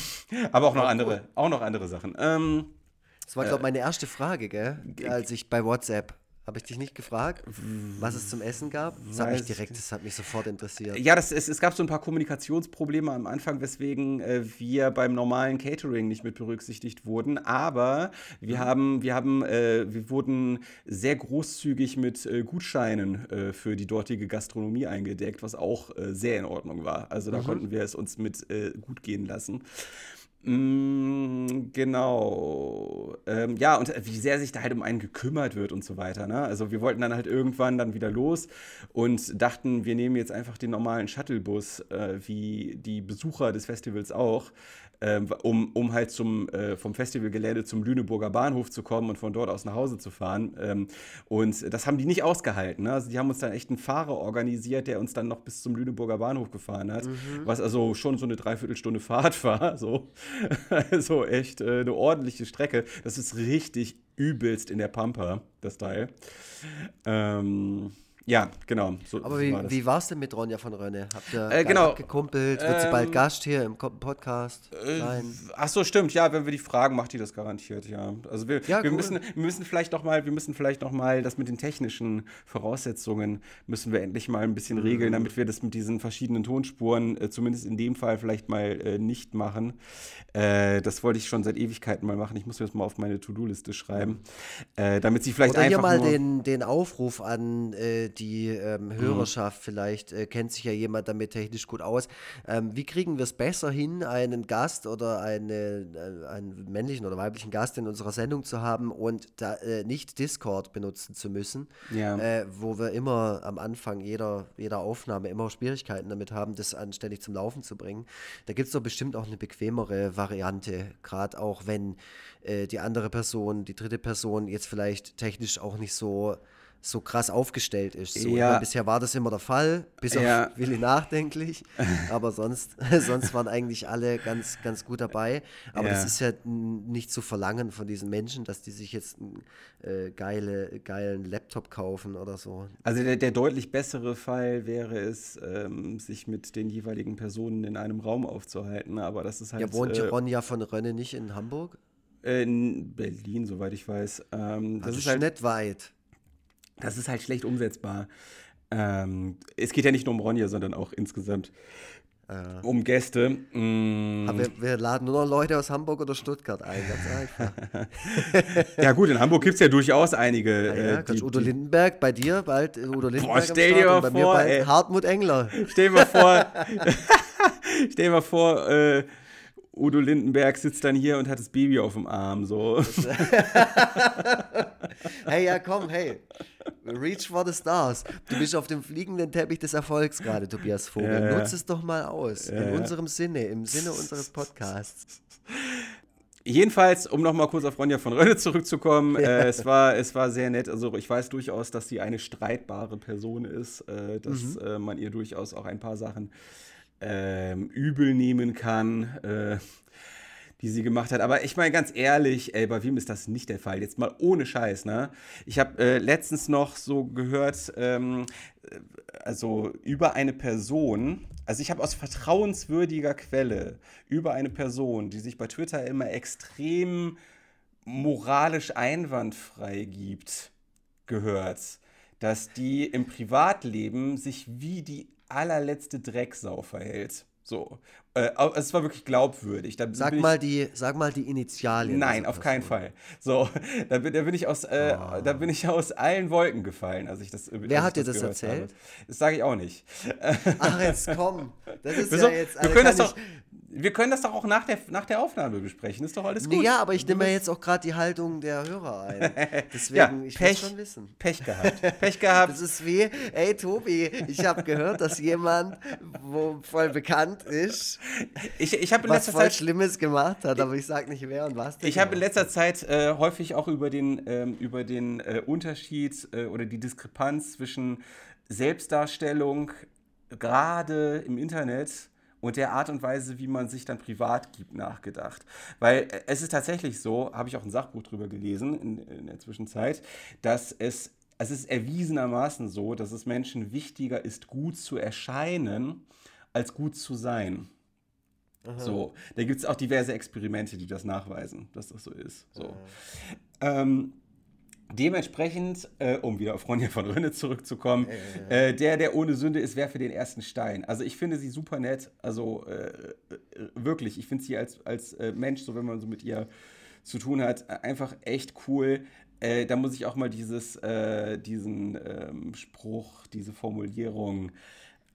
aber auch noch andere, auch noch andere Sachen. Ähm, das war, glaube ich, meine erste Frage, gell? Als ich bei WhatsApp habe ich dich nicht gefragt, was es zum Essen gab? Das hat mich direkt, das hat mich sofort interessiert. Ja, das, es, es gab so ein paar Kommunikationsprobleme am Anfang, weswegen äh, wir beim normalen Catering nicht mit berücksichtigt wurden. Aber wir mhm. haben, wir haben, äh, wir wurden sehr großzügig mit äh, Gutscheinen äh, für die dortige Gastronomie eingedeckt, was auch äh, sehr in Ordnung war. Also da mhm. konnten wir es uns mit äh, gut gehen lassen. Mm, genau. Ähm, ja, und wie sehr sich da halt um einen gekümmert wird und so weiter. Ne? Also wir wollten dann halt irgendwann dann wieder los und dachten, wir nehmen jetzt einfach den normalen Shuttlebus, äh, wie die Besucher des Festivals auch, ähm, um, um halt zum, äh, vom Festivalgelände zum Lüneburger Bahnhof zu kommen und von dort aus nach Hause zu fahren. Ähm, und das haben die nicht ausgehalten. Ne? Also die haben uns dann echt einen Fahrer organisiert, der uns dann noch bis zum Lüneburger Bahnhof gefahren hat, mhm. was also schon so eine Dreiviertelstunde Fahrt (laughs) war. So. also echt äh, eine ordentliche Strecke. Das ist richtig übelst in der Pampa, das Teil. Ähm, ja, genau. So, Aber wie, war wie war es denn mit Ronja von Rönne? Habt ihr äh, genau. gekumpelt? Wird ähm, sie bald ähm, Gast hier im Podcast äh, sein? Ach so, stimmt. Ja, wenn wir die fragen, macht die das garantiert, ja. Also wir, ja, wir, cool. müssen, wir müssen vielleicht noch mal, wir müssen vielleicht noch mal das mit den technischen Voraussetzungen müssen wir endlich mal ein bisschen mhm. regeln, damit wir das mit diesen verschiedenen Tonspuren äh, zumindest in dem Fall vielleicht mal äh, nicht machen. Äh, das wollte ich schon seit Ewigkeiten mal machen. Ich muss mir das mal auf meine To-Do-Liste schreiben, äh, damit sie vielleicht Oder einfach hier mal den, den Aufruf an die ähm, mhm. Hörerschaft mhm. vielleicht äh, kennt sich ja jemand damit technisch gut aus. Ähm, wie kriegen wir es besser hin, einen Gast oder eine, äh, einen männlichen oder weiblichen Gast in unserer Sendung zu haben und da äh, nicht Discord benutzen zu müssen, ja. Äh, wo wir immer am Anfang jeder, jeder Aufnahme immer Schwierigkeiten damit haben, das anständig zum Laufen zu bringen. Da gibt es doch bestimmt auch eine bequemere Variante, gerade auch wenn äh, die andere Person, die dritte Person jetzt vielleicht technisch auch nicht so so krass aufgestellt ist. So, ja. bisher war das immer der Fall, bis ja. auf (laughs) Willi nachdenklich. Aber sonst, (laughs) sonst waren eigentlich alle ganz, ganz gut dabei. Aber ja. das ist ja nicht zu verlangen von diesen Menschen, dass die sich jetzt einen äh, geile, geilen Laptop kaufen oder so. Also der, der deutlich bessere Fall wäre es, ähm, sich mit den jeweiligen Personen in einem Raum aufzuhalten. Aber das ist halt. Ja, wohnt äh, Ronja von Rönne nicht in Hamburg? In Berlin, soweit ich weiß. Ähm, das also ist halt nicht weit. Das ist halt schlecht umsetzbar. Ähm, es geht ja nicht nur um Ronja, sondern auch insgesamt äh. um Gäste. Mm. Aber wir, wir, laden nur noch Leute aus Hamburg oder Stuttgart ein, ganz einfach. (laughs) ja gut, in Hamburg gibt es ja durchaus einige. Ja, ja, äh, die, Udo Lindenberg bei dir, bald Udo Lindenberg Boah, stell dir mal bei vor, mir bald ey. Hartmut Engler. Stell dir mal vor, (laughs) stell dir mal vor, äh, Udo Lindenberg sitzt dann hier und hat das Baby auf dem Arm, so. (laughs) hey, ja, komm, hey. Reach for the stars. Du bist auf dem fliegenden Teppich des Erfolgs gerade, Tobias Vogel. Ja, ja. Nutz es doch mal aus. Ja, in unserem Sinne, im Sinne unseres Podcasts. Jedenfalls, um nochmal kurz auf Ronja von Rönne zurückzukommen, äh, es, war, es war sehr nett. Also ich weiß durchaus, dass sie eine streitbare Person ist, äh, dass mhm. äh, man ihr durchaus auch ein paar Sachen ähm, übel nehmen kann, äh, die sie gemacht hat. Aber ich meine ganz ehrlich, ey, bei wem ist das nicht der Fall? Jetzt mal ohne Scheiß, ne? Ich habe äh, letztens noch so gehört, ähm, äh, also über eine Person, also ich habe aus vertrauenswürdiger Quelle über eine Person, die sich bei Twitter immer extrem moralisch einwandfrei gibt, gehört, dass die im Privatleben sich wie die allerletzte Drecksau verhält. So. Äh, es war wirklich glaubwürdig. Da sag, mal die, sag mal die Initialien. Nein, auf keinen Fall. So, (laughs) da bin, da bin ich aus, äh, oh. da bin ich aus allen Wolken gefallen, als ich das. Wer hat dir das, das erzählt? Habe. Das sage ich auch nicht. Ach, jetzt komm. Das (laughs) ist Wieso? ja jetzt. Also wir können das doch wir können das doch auch nach der, nach der Aufnahme besprechen. Ist doch alles gut. Ja, aber ich nehme ja jetzt auch gerade die Haltung der Hörer ein. (laughs) Deswegen, ja, ich Pech, schon wissen. Pech gehabt. Pech gehabt. Das ist wie, ey Tobi, ich habe gehört, dass jemand, wo voll bekannt ist, ich, ich in was voll Zeit, Schlimmes gemacht hat, aber ich sage nicht wer und was. Ich habe in letzter Zeit äh, häufig auch über den, ähm, über den äh, Unterschied äh, oder die Diskrepanz zwischen Selbstdarstellung gerade im Internet und der Art und Weise, wie man sich dann privat gibt, nachgedacht. Weil äh, es ist tatsächlich so, habe ich auch ein Sachbuch drüber gelesen in, in der Zwischenzeit, dass es es ist erwiesenermaßen so, dass es Menschen wichtiger ist, gut zu erscheinen, als gut zu sein. Aha. So, da gibt es auch diverse Experimente, die das nachweisen, dass das so ist. So. Ähm, dementsprechend, äh, um wieder auf Ronja von Rönne zurückzukommen, äh, der, der ohne Sünde ist, werfe den ersten Stein. Also ich finde sie super nett, also äh, äh wirklich, ich finde sie als, als äh, Mensch, so wenn man so mit ihr zu tun hat, einfach echt cool. Äh, da muss ich auch mal dieses, diesen ähm, Spruch, diese Formulierung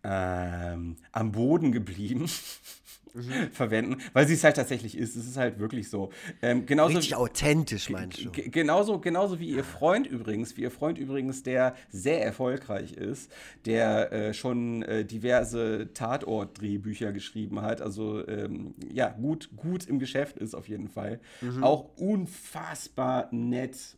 ähm, am Boden geblieben (laughs) mhm. verwenden, weil sie es halt tatsächlich ist. Es ist halt wirklich so. Ähm, genauso, Richtig authentisch, meinst du? Genauso, genauso wie ihr Freund übrigens, wie ihr Freund übrigens, der sehr erfolgreich ist, der äh, schon äh, diverse Tatort-Drehbücher geschrieben hat, also ähm, ja, gut, gut im Geschäft ist auf jeden Fall. Mhm. Auch unfassbar nett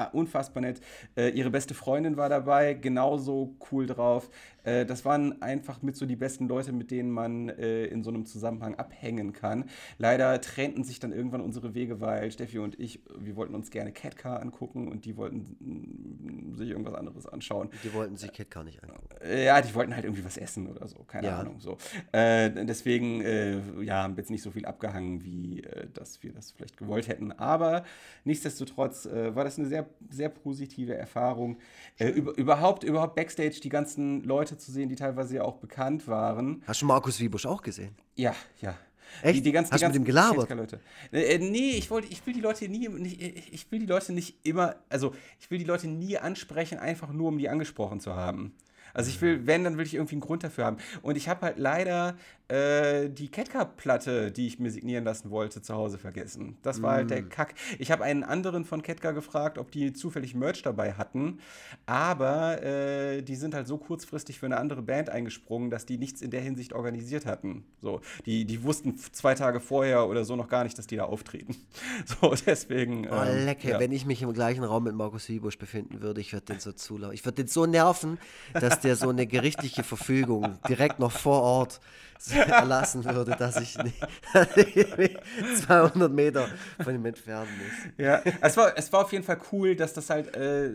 Ah, unfassbar nett. Äh, ihre beste Freundin war dabei, genauso cool drauf. Äh, das waren einfach mit so die besten Leute, mit denen man äh, in so einem Zusammenhang abhängen kann. Leider trennten sich dann irgendwann unsere Wege, weil Steffi und ich, wir wollten uns gerne Catcar angucken und die wollten mm, sich irgendwas anderes anschauen. Die wollten sich Catcar nicht angucken. Äh, ja, die wollten halt irgendwie was essen oder so, keine ja. Ahnung. So. Äh, deswegen, äh, ja, haben wir jetzt nicht so viel abgehangen, wie dass wir das vielleicht gewollt hätten. Aber nichtsdestotrotz war das eine sehr, sehr positive Erfahrung. Über, überhaupt, überhaupt Backstage die ganzen Leute Leute zu sehen, die teilweise ja auch bekannt waren. Hast du Markus Wiebusch auch gesehen? Ja, ja. Echt? Die, die ganzen, Hast die du mit dem gelabert? Leute. Äh, nee, ich, wollte, ich will die Leute nie, nicht, ich will die Leute nicht immer, also ich will die Leute nie ansprechen, einfach nur um die angesprochen zu haben. Also ich will, wenn, dann will ich irgendwie einen Grund dafür haben. Und ich habe halt leider äh, die Ketka-Platte, die ich mir signieren lassen wollte, zu Hause vergessen. Das war mm. halt der mm. Kack. Ich habe einen anderen von Ketka gefragt, ob die zufällig Merch dabei hatten. Aber äh, die sind halt so kurzfristig für eine andere Band eingesprungen, dass die nichts in der Hinsicht organisiert hatten. So, die, die wussten zwei Tage vorher oder so noch gar nicht, dass die da auftreten. (laughs) So, deswegen. Oh, ähm, lecker. Ja. Wenn ich mich im gleichen Raum mit Markus Wiebusch befinden würde, ich würde den so zulaufen. Ich würde den so nerven, dass der so eine gerichtliche Verfügung direkt noch vor Ort erlassen würde, dass ich nicht (laughs) 200 Meter von ihm entfernen muss. Ja, es war, es war auf jeden Fall cool, dass das halt äh,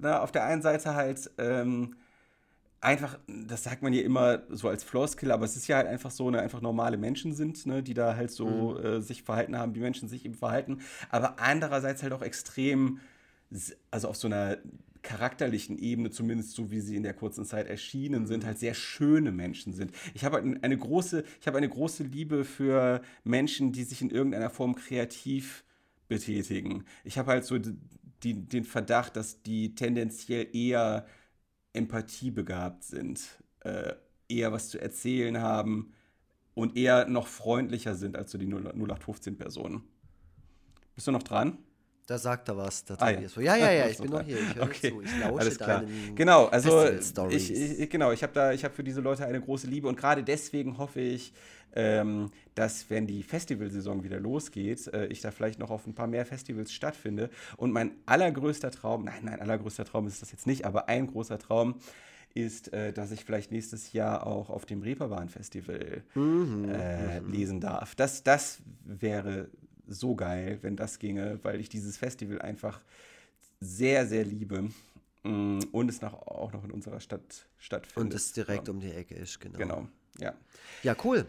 na, auf der einen Seite halt ähm, einfach, das sagt man ja immer so als Floskel, aber es ist ja halt einfach so, ne, einfach normale Menschen sind, ne, die da halt so mhm. äh, sich verhalten haben, wie Menschen sich eben verhalten, aber andererseits halt auch extrem, also auf so einer charakterlichen Ebene, zumindest so wie sie in der kurzen Zeit erschienen sind, halt sehr schöne Menschen sind. Ich habe halt eine große, ich habe eine große Liebe für Menschen, die sich in irgendeiner Form kreativ betätigen. Ich habe halt so die, den Verdacht, dass die tendenziell eher empathiebegabt sind, äh, eher was zu erzählen haben und eher noch freundlicher sind als so die 0815-Personen. Bist du noch dran? Da sagt er was. Da ah, ja. So, ja, ja, ja, (laughs) ich bin noch hier. Ich höre okay. zu. Ich lausche Alles klar. Genau, also ich, ich, genau, ich habe da, ich habe für diese Leute eine große Liebe und gerade deswegen hoffe ich, ähm, dass wenn die Festivalsaison wieder losgeht, äh, ich da vielleicht noch auf ein paar mehr Festivals stattfinde. Und mein allergrößter Traum, nein, nein, allergrößter Traum ist das jetzt nicht, aber ein großer Traum ist, äh, dass ich vielleicht nächstes Jahr auch auf dem Reeperbahn-Festival mhm, äh, mhm. lesen darf. Das, das wäre so geil, wenn das ginge, weil ich dieses Festival einfach sehr, sehr liebe. Mm, und es nach, auch noch in unserer Stadt stattfindet. Und es direkt ja. um die Ecke ist, genau. Genau, ja. Ja, cool.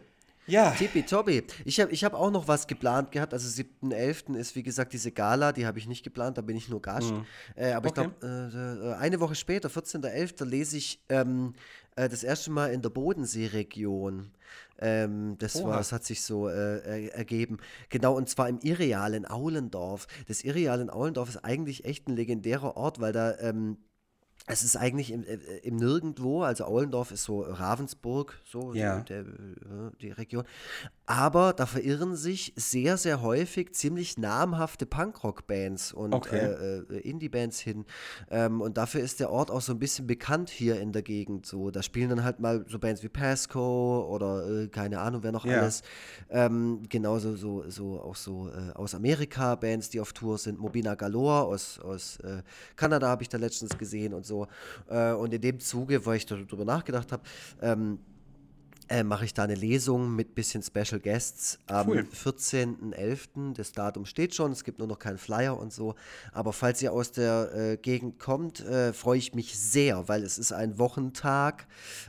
Ja. Tippitoppi. Ich habe ich hab auch noch was geplant gehabt. Also 7.11. ist, wie gesagt, diese Gala, die habe ich nicht geplant, da bin ich nur Gast. Mhm. Äh, aber okay. ich glaube, äh, äh, eine Woche später, 14.11., lese ich ähm, äh, das erste Mal in der Bodenseeregion. Ähm, das, war, das hat sich so äh, ergeben. Genau, und zwar im irrealen Aulendorf. Das irrealen Aulendorf ist eigentlich echt ein legendärer Ort, weil da ähm, es ist eigentlich im, äh, im, Nirgendwo, also Aulendorf ist so Ravensburg, so ja. der, die Region. Aber da verirren sich sehr, sehr häufig ziemlich namhafte Punkrock-Bands und okay. äh, äh, Indie-Bands hin. Ähm, und dafür ist der Ort auch so ein bisschen bekannt hier in der Gegend. So, da spielen dann halt mal so Bands wie Pasco oder äh, keine Ahnung, wer noch ja. alles. Ähm, genauso so, so auch so äh, aus Amerika Bands, die auf Tour sind. Mobina Galore aus, aus äh, Kanada habe ich da letztens gesehen und so. Äh, und in dem Zuge, weil ich darüber nachgedacht habe, ähm, äh, mache ich da eine Lesung mit bisschen Special Guests am Cool. 14.11. Das Datum steht schon, es gibt nur noch keinen Flyer und so. Aber falls ihr aus der äh, Gegend kommt, äh, freue ich mich sehr, weil es ist ein Wochentag.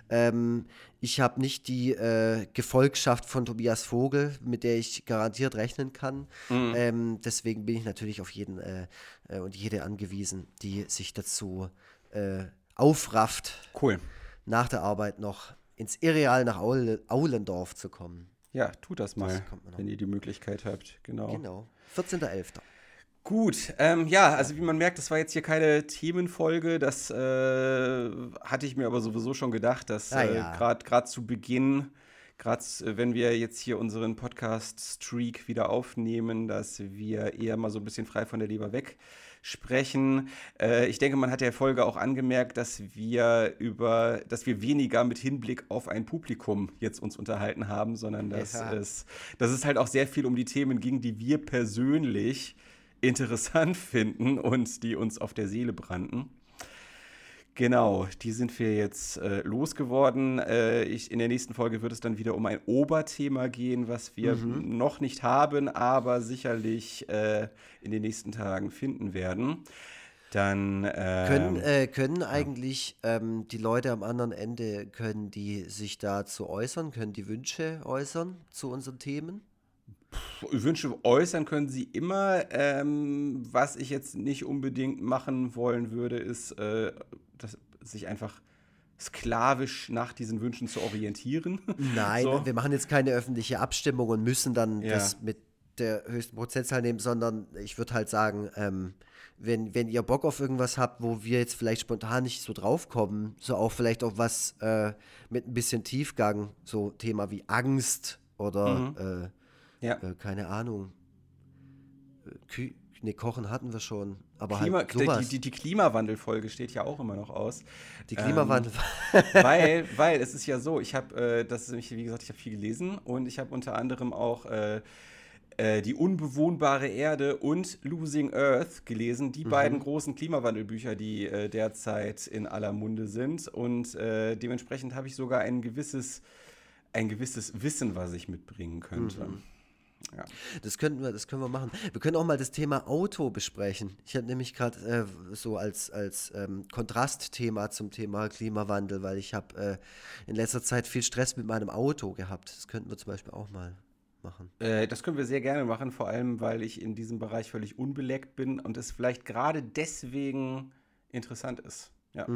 Ähm, ich habe nicht die äh, Gefolgschaft von Tobias Vogel, mit der ich garantiert rechnen kann. Ähm, deswegen bin ich natürlich auf jeden äh, äh, und jede angewiesen, die sich dazu äh, aufrafft Cool. nach der Arbeit noch ins Irreal nach Aule, Aulendorf zu kommen. Ja, tut das mal, noch. wenn ihr die Möglichkeit habt. Genau. Genau. 14.11. Gut, ähm, ja, also wie man merkt, das war jetzt hier keine Themenfolge. Das äh, hatte ich mir aber sowieso schon gedacht, dass Ah, äh, ja. gerade zu Beginn, gerade wenn wir jetzt hier unseren Podcast-Streak wieder aufnehmen, dass wir eher mal so ein bisschen frei von der Leber weg sprechen. Äh, ich denke, man hat der Folge auch angemerkt, dass wir über, dass wir weniger mit Hinblick auf ein Publikum jetzt uns unterhalten haben, sondern dass Ja. es, dass es halt auch sehr viel um die Themen ging, die wir persönlich interessant finden und die uns auf der Seele brannten. Genau, die sind wir jetzt äh, losgeworden. Äh, ich, in der nächsten Folge wird es dann wieder um ein Oberthema gehen, was wir noch nicht haben, aber sicherlich äh, in den nächsten Tagen finden werden. Dann ähm, Können, äh, können eigentlich ähm, die Leute am anderen Ende, können die sich dazu äußern, können die Wünsche äußern zu unseren Themen? Wünsche äußern können sie immer. Ähm, was ich jetzt nicht unbedingt machen wollen würde, ist, äh, dass sich einfach sklavisch nach diesen Wünschen zu orientieren. (laughs) Nein, So. wir machen jetzt keine öffentliche Abstimmung und müssen dann Ja. das mit der höchsten Prozentzahl nehmen, sondern ich würde halt sagen, ähm, wenn, wenn ihr Bock auf irgendwas habt, wo wir jetzt vielleicht spontan nicht so draufkommen, so auch vielleicht auf was äh, mit ein bisschen Tiefgang, so Thema wie Angst oder Ja. äh, äh, keine Ahnung. Äh, Kü ne, Kochen hatten wir schon, aber Klima, halt die, sowas. die, die Klimawandelfolge steht ja auch immer noch aus. Die Klimawandel. weil, weil es ist ja so, ich habe, äh, das ist nämlich, wie gesagt, ich habe viel gelesen und ich habe unter anderem auch äh, äh, die unbewohnbare Erde und Losing Earth gelesen, die beiden großen Klimawandelbücher, die äh, derzeit in aller Munde sind und dementsprechend habe ich sogar ein gewisses, ein gewisses Wissen, was ich mitbringen könnte. Ja. Das könnten wir, das können wir machen. Wir können auch mal das Thema Auto besprechen. Ich hatte nämlich gerade äh, so als, als ähm, Kontrastthema zum Thema Klimawandel, weil ich habe äh, in letzter Zeit viel Stress mit meinem Auto gehabt. Das könnten wir zum Beispiel auch mal machen. Äh, das können wir sehr gerne machen, vor allem weil ich in diesem Bereich völlig unbeleckt bin und es vielleicht gerade deswegen interessant ist. Ja.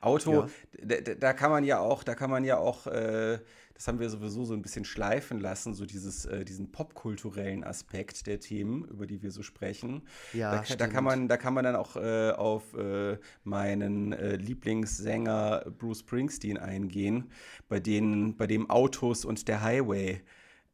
Auto, Ja. da, da- da kann man ja auch, da kann man ja auch, äh, das haben wir sowieso so ein bisschen schleifen lassen, so dieses, äh, diesen popkulturellen Aspekt der Themen, über die wir so sprechen. Ja, da, da kann man, da kann man dann auch äh, auf äh, meinen äh, Lieblingssänger Bruce Springsteen eingehen, bei denen, bei dem Autos und der Highway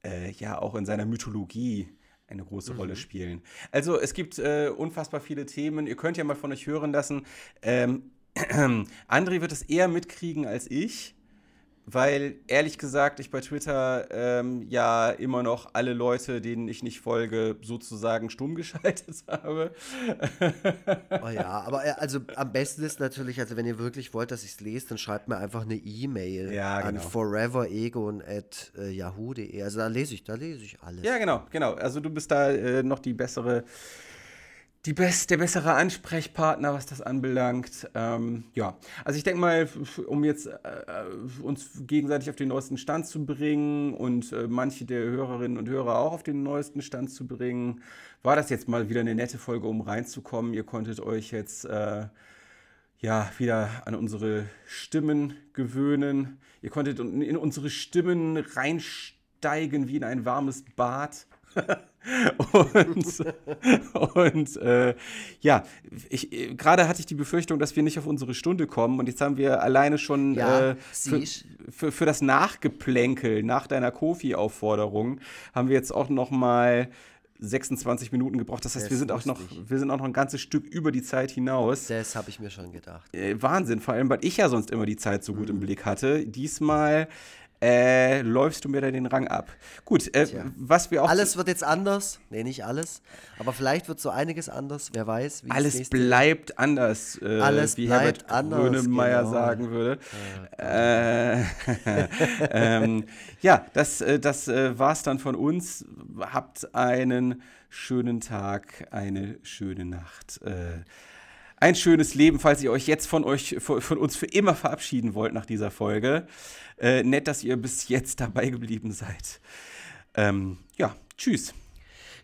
äh, ja auch in seiner Mythologie eine große Rolle spielen. Also es gibt äh, unfassbar viele Themen. Ihr könnt ja mal von euch hören lassen. Ähm, (clears throat) André wird es eher mitkriegen als ich, weil ehrlich gesagt ich bei Twitter ähm, ja immer noch alle Leute, denen ich nicht folge, sozusagen stumm (laughs) geschaltet habe. Oh ja, aber äh, also am besten ist natürlich, also wenn ihr wirklich wollt, dass ich es lese, dann schreibt mir einfach eine E-Mail Ja, an genau. foreveregon at äh. Also da lese ich, da lese ich alles. Ja, genau, genau. Also du bist da äh, noch die bessere, die best, der bessere Ansprechpartner, was das anbelangt. Ähm, ja, also ich denke mal, um jetzt äh, äh, uns gegenseitig auf den neuesten Stand zu bringen und äh, manche der Hörerinnen und Hörer auch auf den neuesten Stand zu bringen, war das jetzt mal wieder eine nette Folge, um reinzukommen. Ihr konntet euch jetzt äh, ja, wieder an unsere Stimmen gewöhnen. Ihr konntet in unsere Stimmen reinsteigen wie in ein warmes Bad. (laughs) und und äh, ja, gerade hatte ich die Befürchtung, dass wir nicht auf unsere Stunde kommen. Und jetzt haben wir alleine schon Ja, äh, für, für, für das Nachgeplänkel nach deiner Kofi-Aufforderung haben wir jetzt auch noch mal 26 Minuten gebraucht. Das heißt, Das wir sind auch noch, wir sind auch noch ein ganzes Stück über die Zeit hinaus. Das habe ich mir schon gedacht. Äh, Wahnsinn, vor allem, weil ich ja sonst immer die Zeit so gut im Blick hatte. Diesmal äh, läufst du mir da den Rang ab. Gut, äh, was wir auch. Alles wird jetzt anders. Nee, nicht alles. Aber vielleicht wird so einiges anders. Wer weiß. Wie alles bleibt anders. Äh, alles wie bleibt Herbert anders. Grönemeyer genau. sagen würde. Äh, (laughs) ähm, ja, das, äh, das äh, war's dann von uns. Habt einen schönen Tag, eine schöne Nacht. Ein schönes Leben, falls ihr euch jetzt von euch, von uns für immer verabschieden wollt nach dieser Folge. Äh, nett, dass ihr bis jetzt dabei geblieben seid. Ähm, ja, tschüss.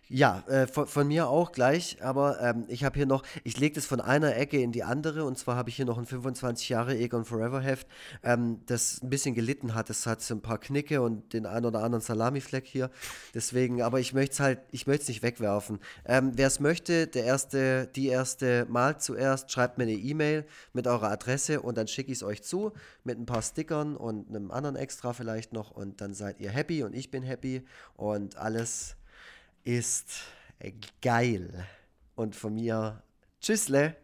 Ja, äh, von, von, mir auch gleich, aber ähm, ich habe hier noch, ich lege das von einer Ecke in die andere und zwar habe ich hier noch ein 25 Jahre Egon Forever Heft, ähm, das ein bisschen gelitten hat. Es hat so ein paar Knicke und den ein oder anderen Salamifleck hier. Deswegen, aber ich möchte es halt, ich möchte es nicht wegwerfen. Ähm, Wer es möchte, der erste, die erste Mal zuerst, schreibt mir eine E-Mail mit eurer Adresse und dann schicke ich es euch zu mit ein paar Stickern und einem anderen Extra vielleicht noch und dann seid ihr happy und ich bin happy und alles ist geil. Und von mir, tschüssle.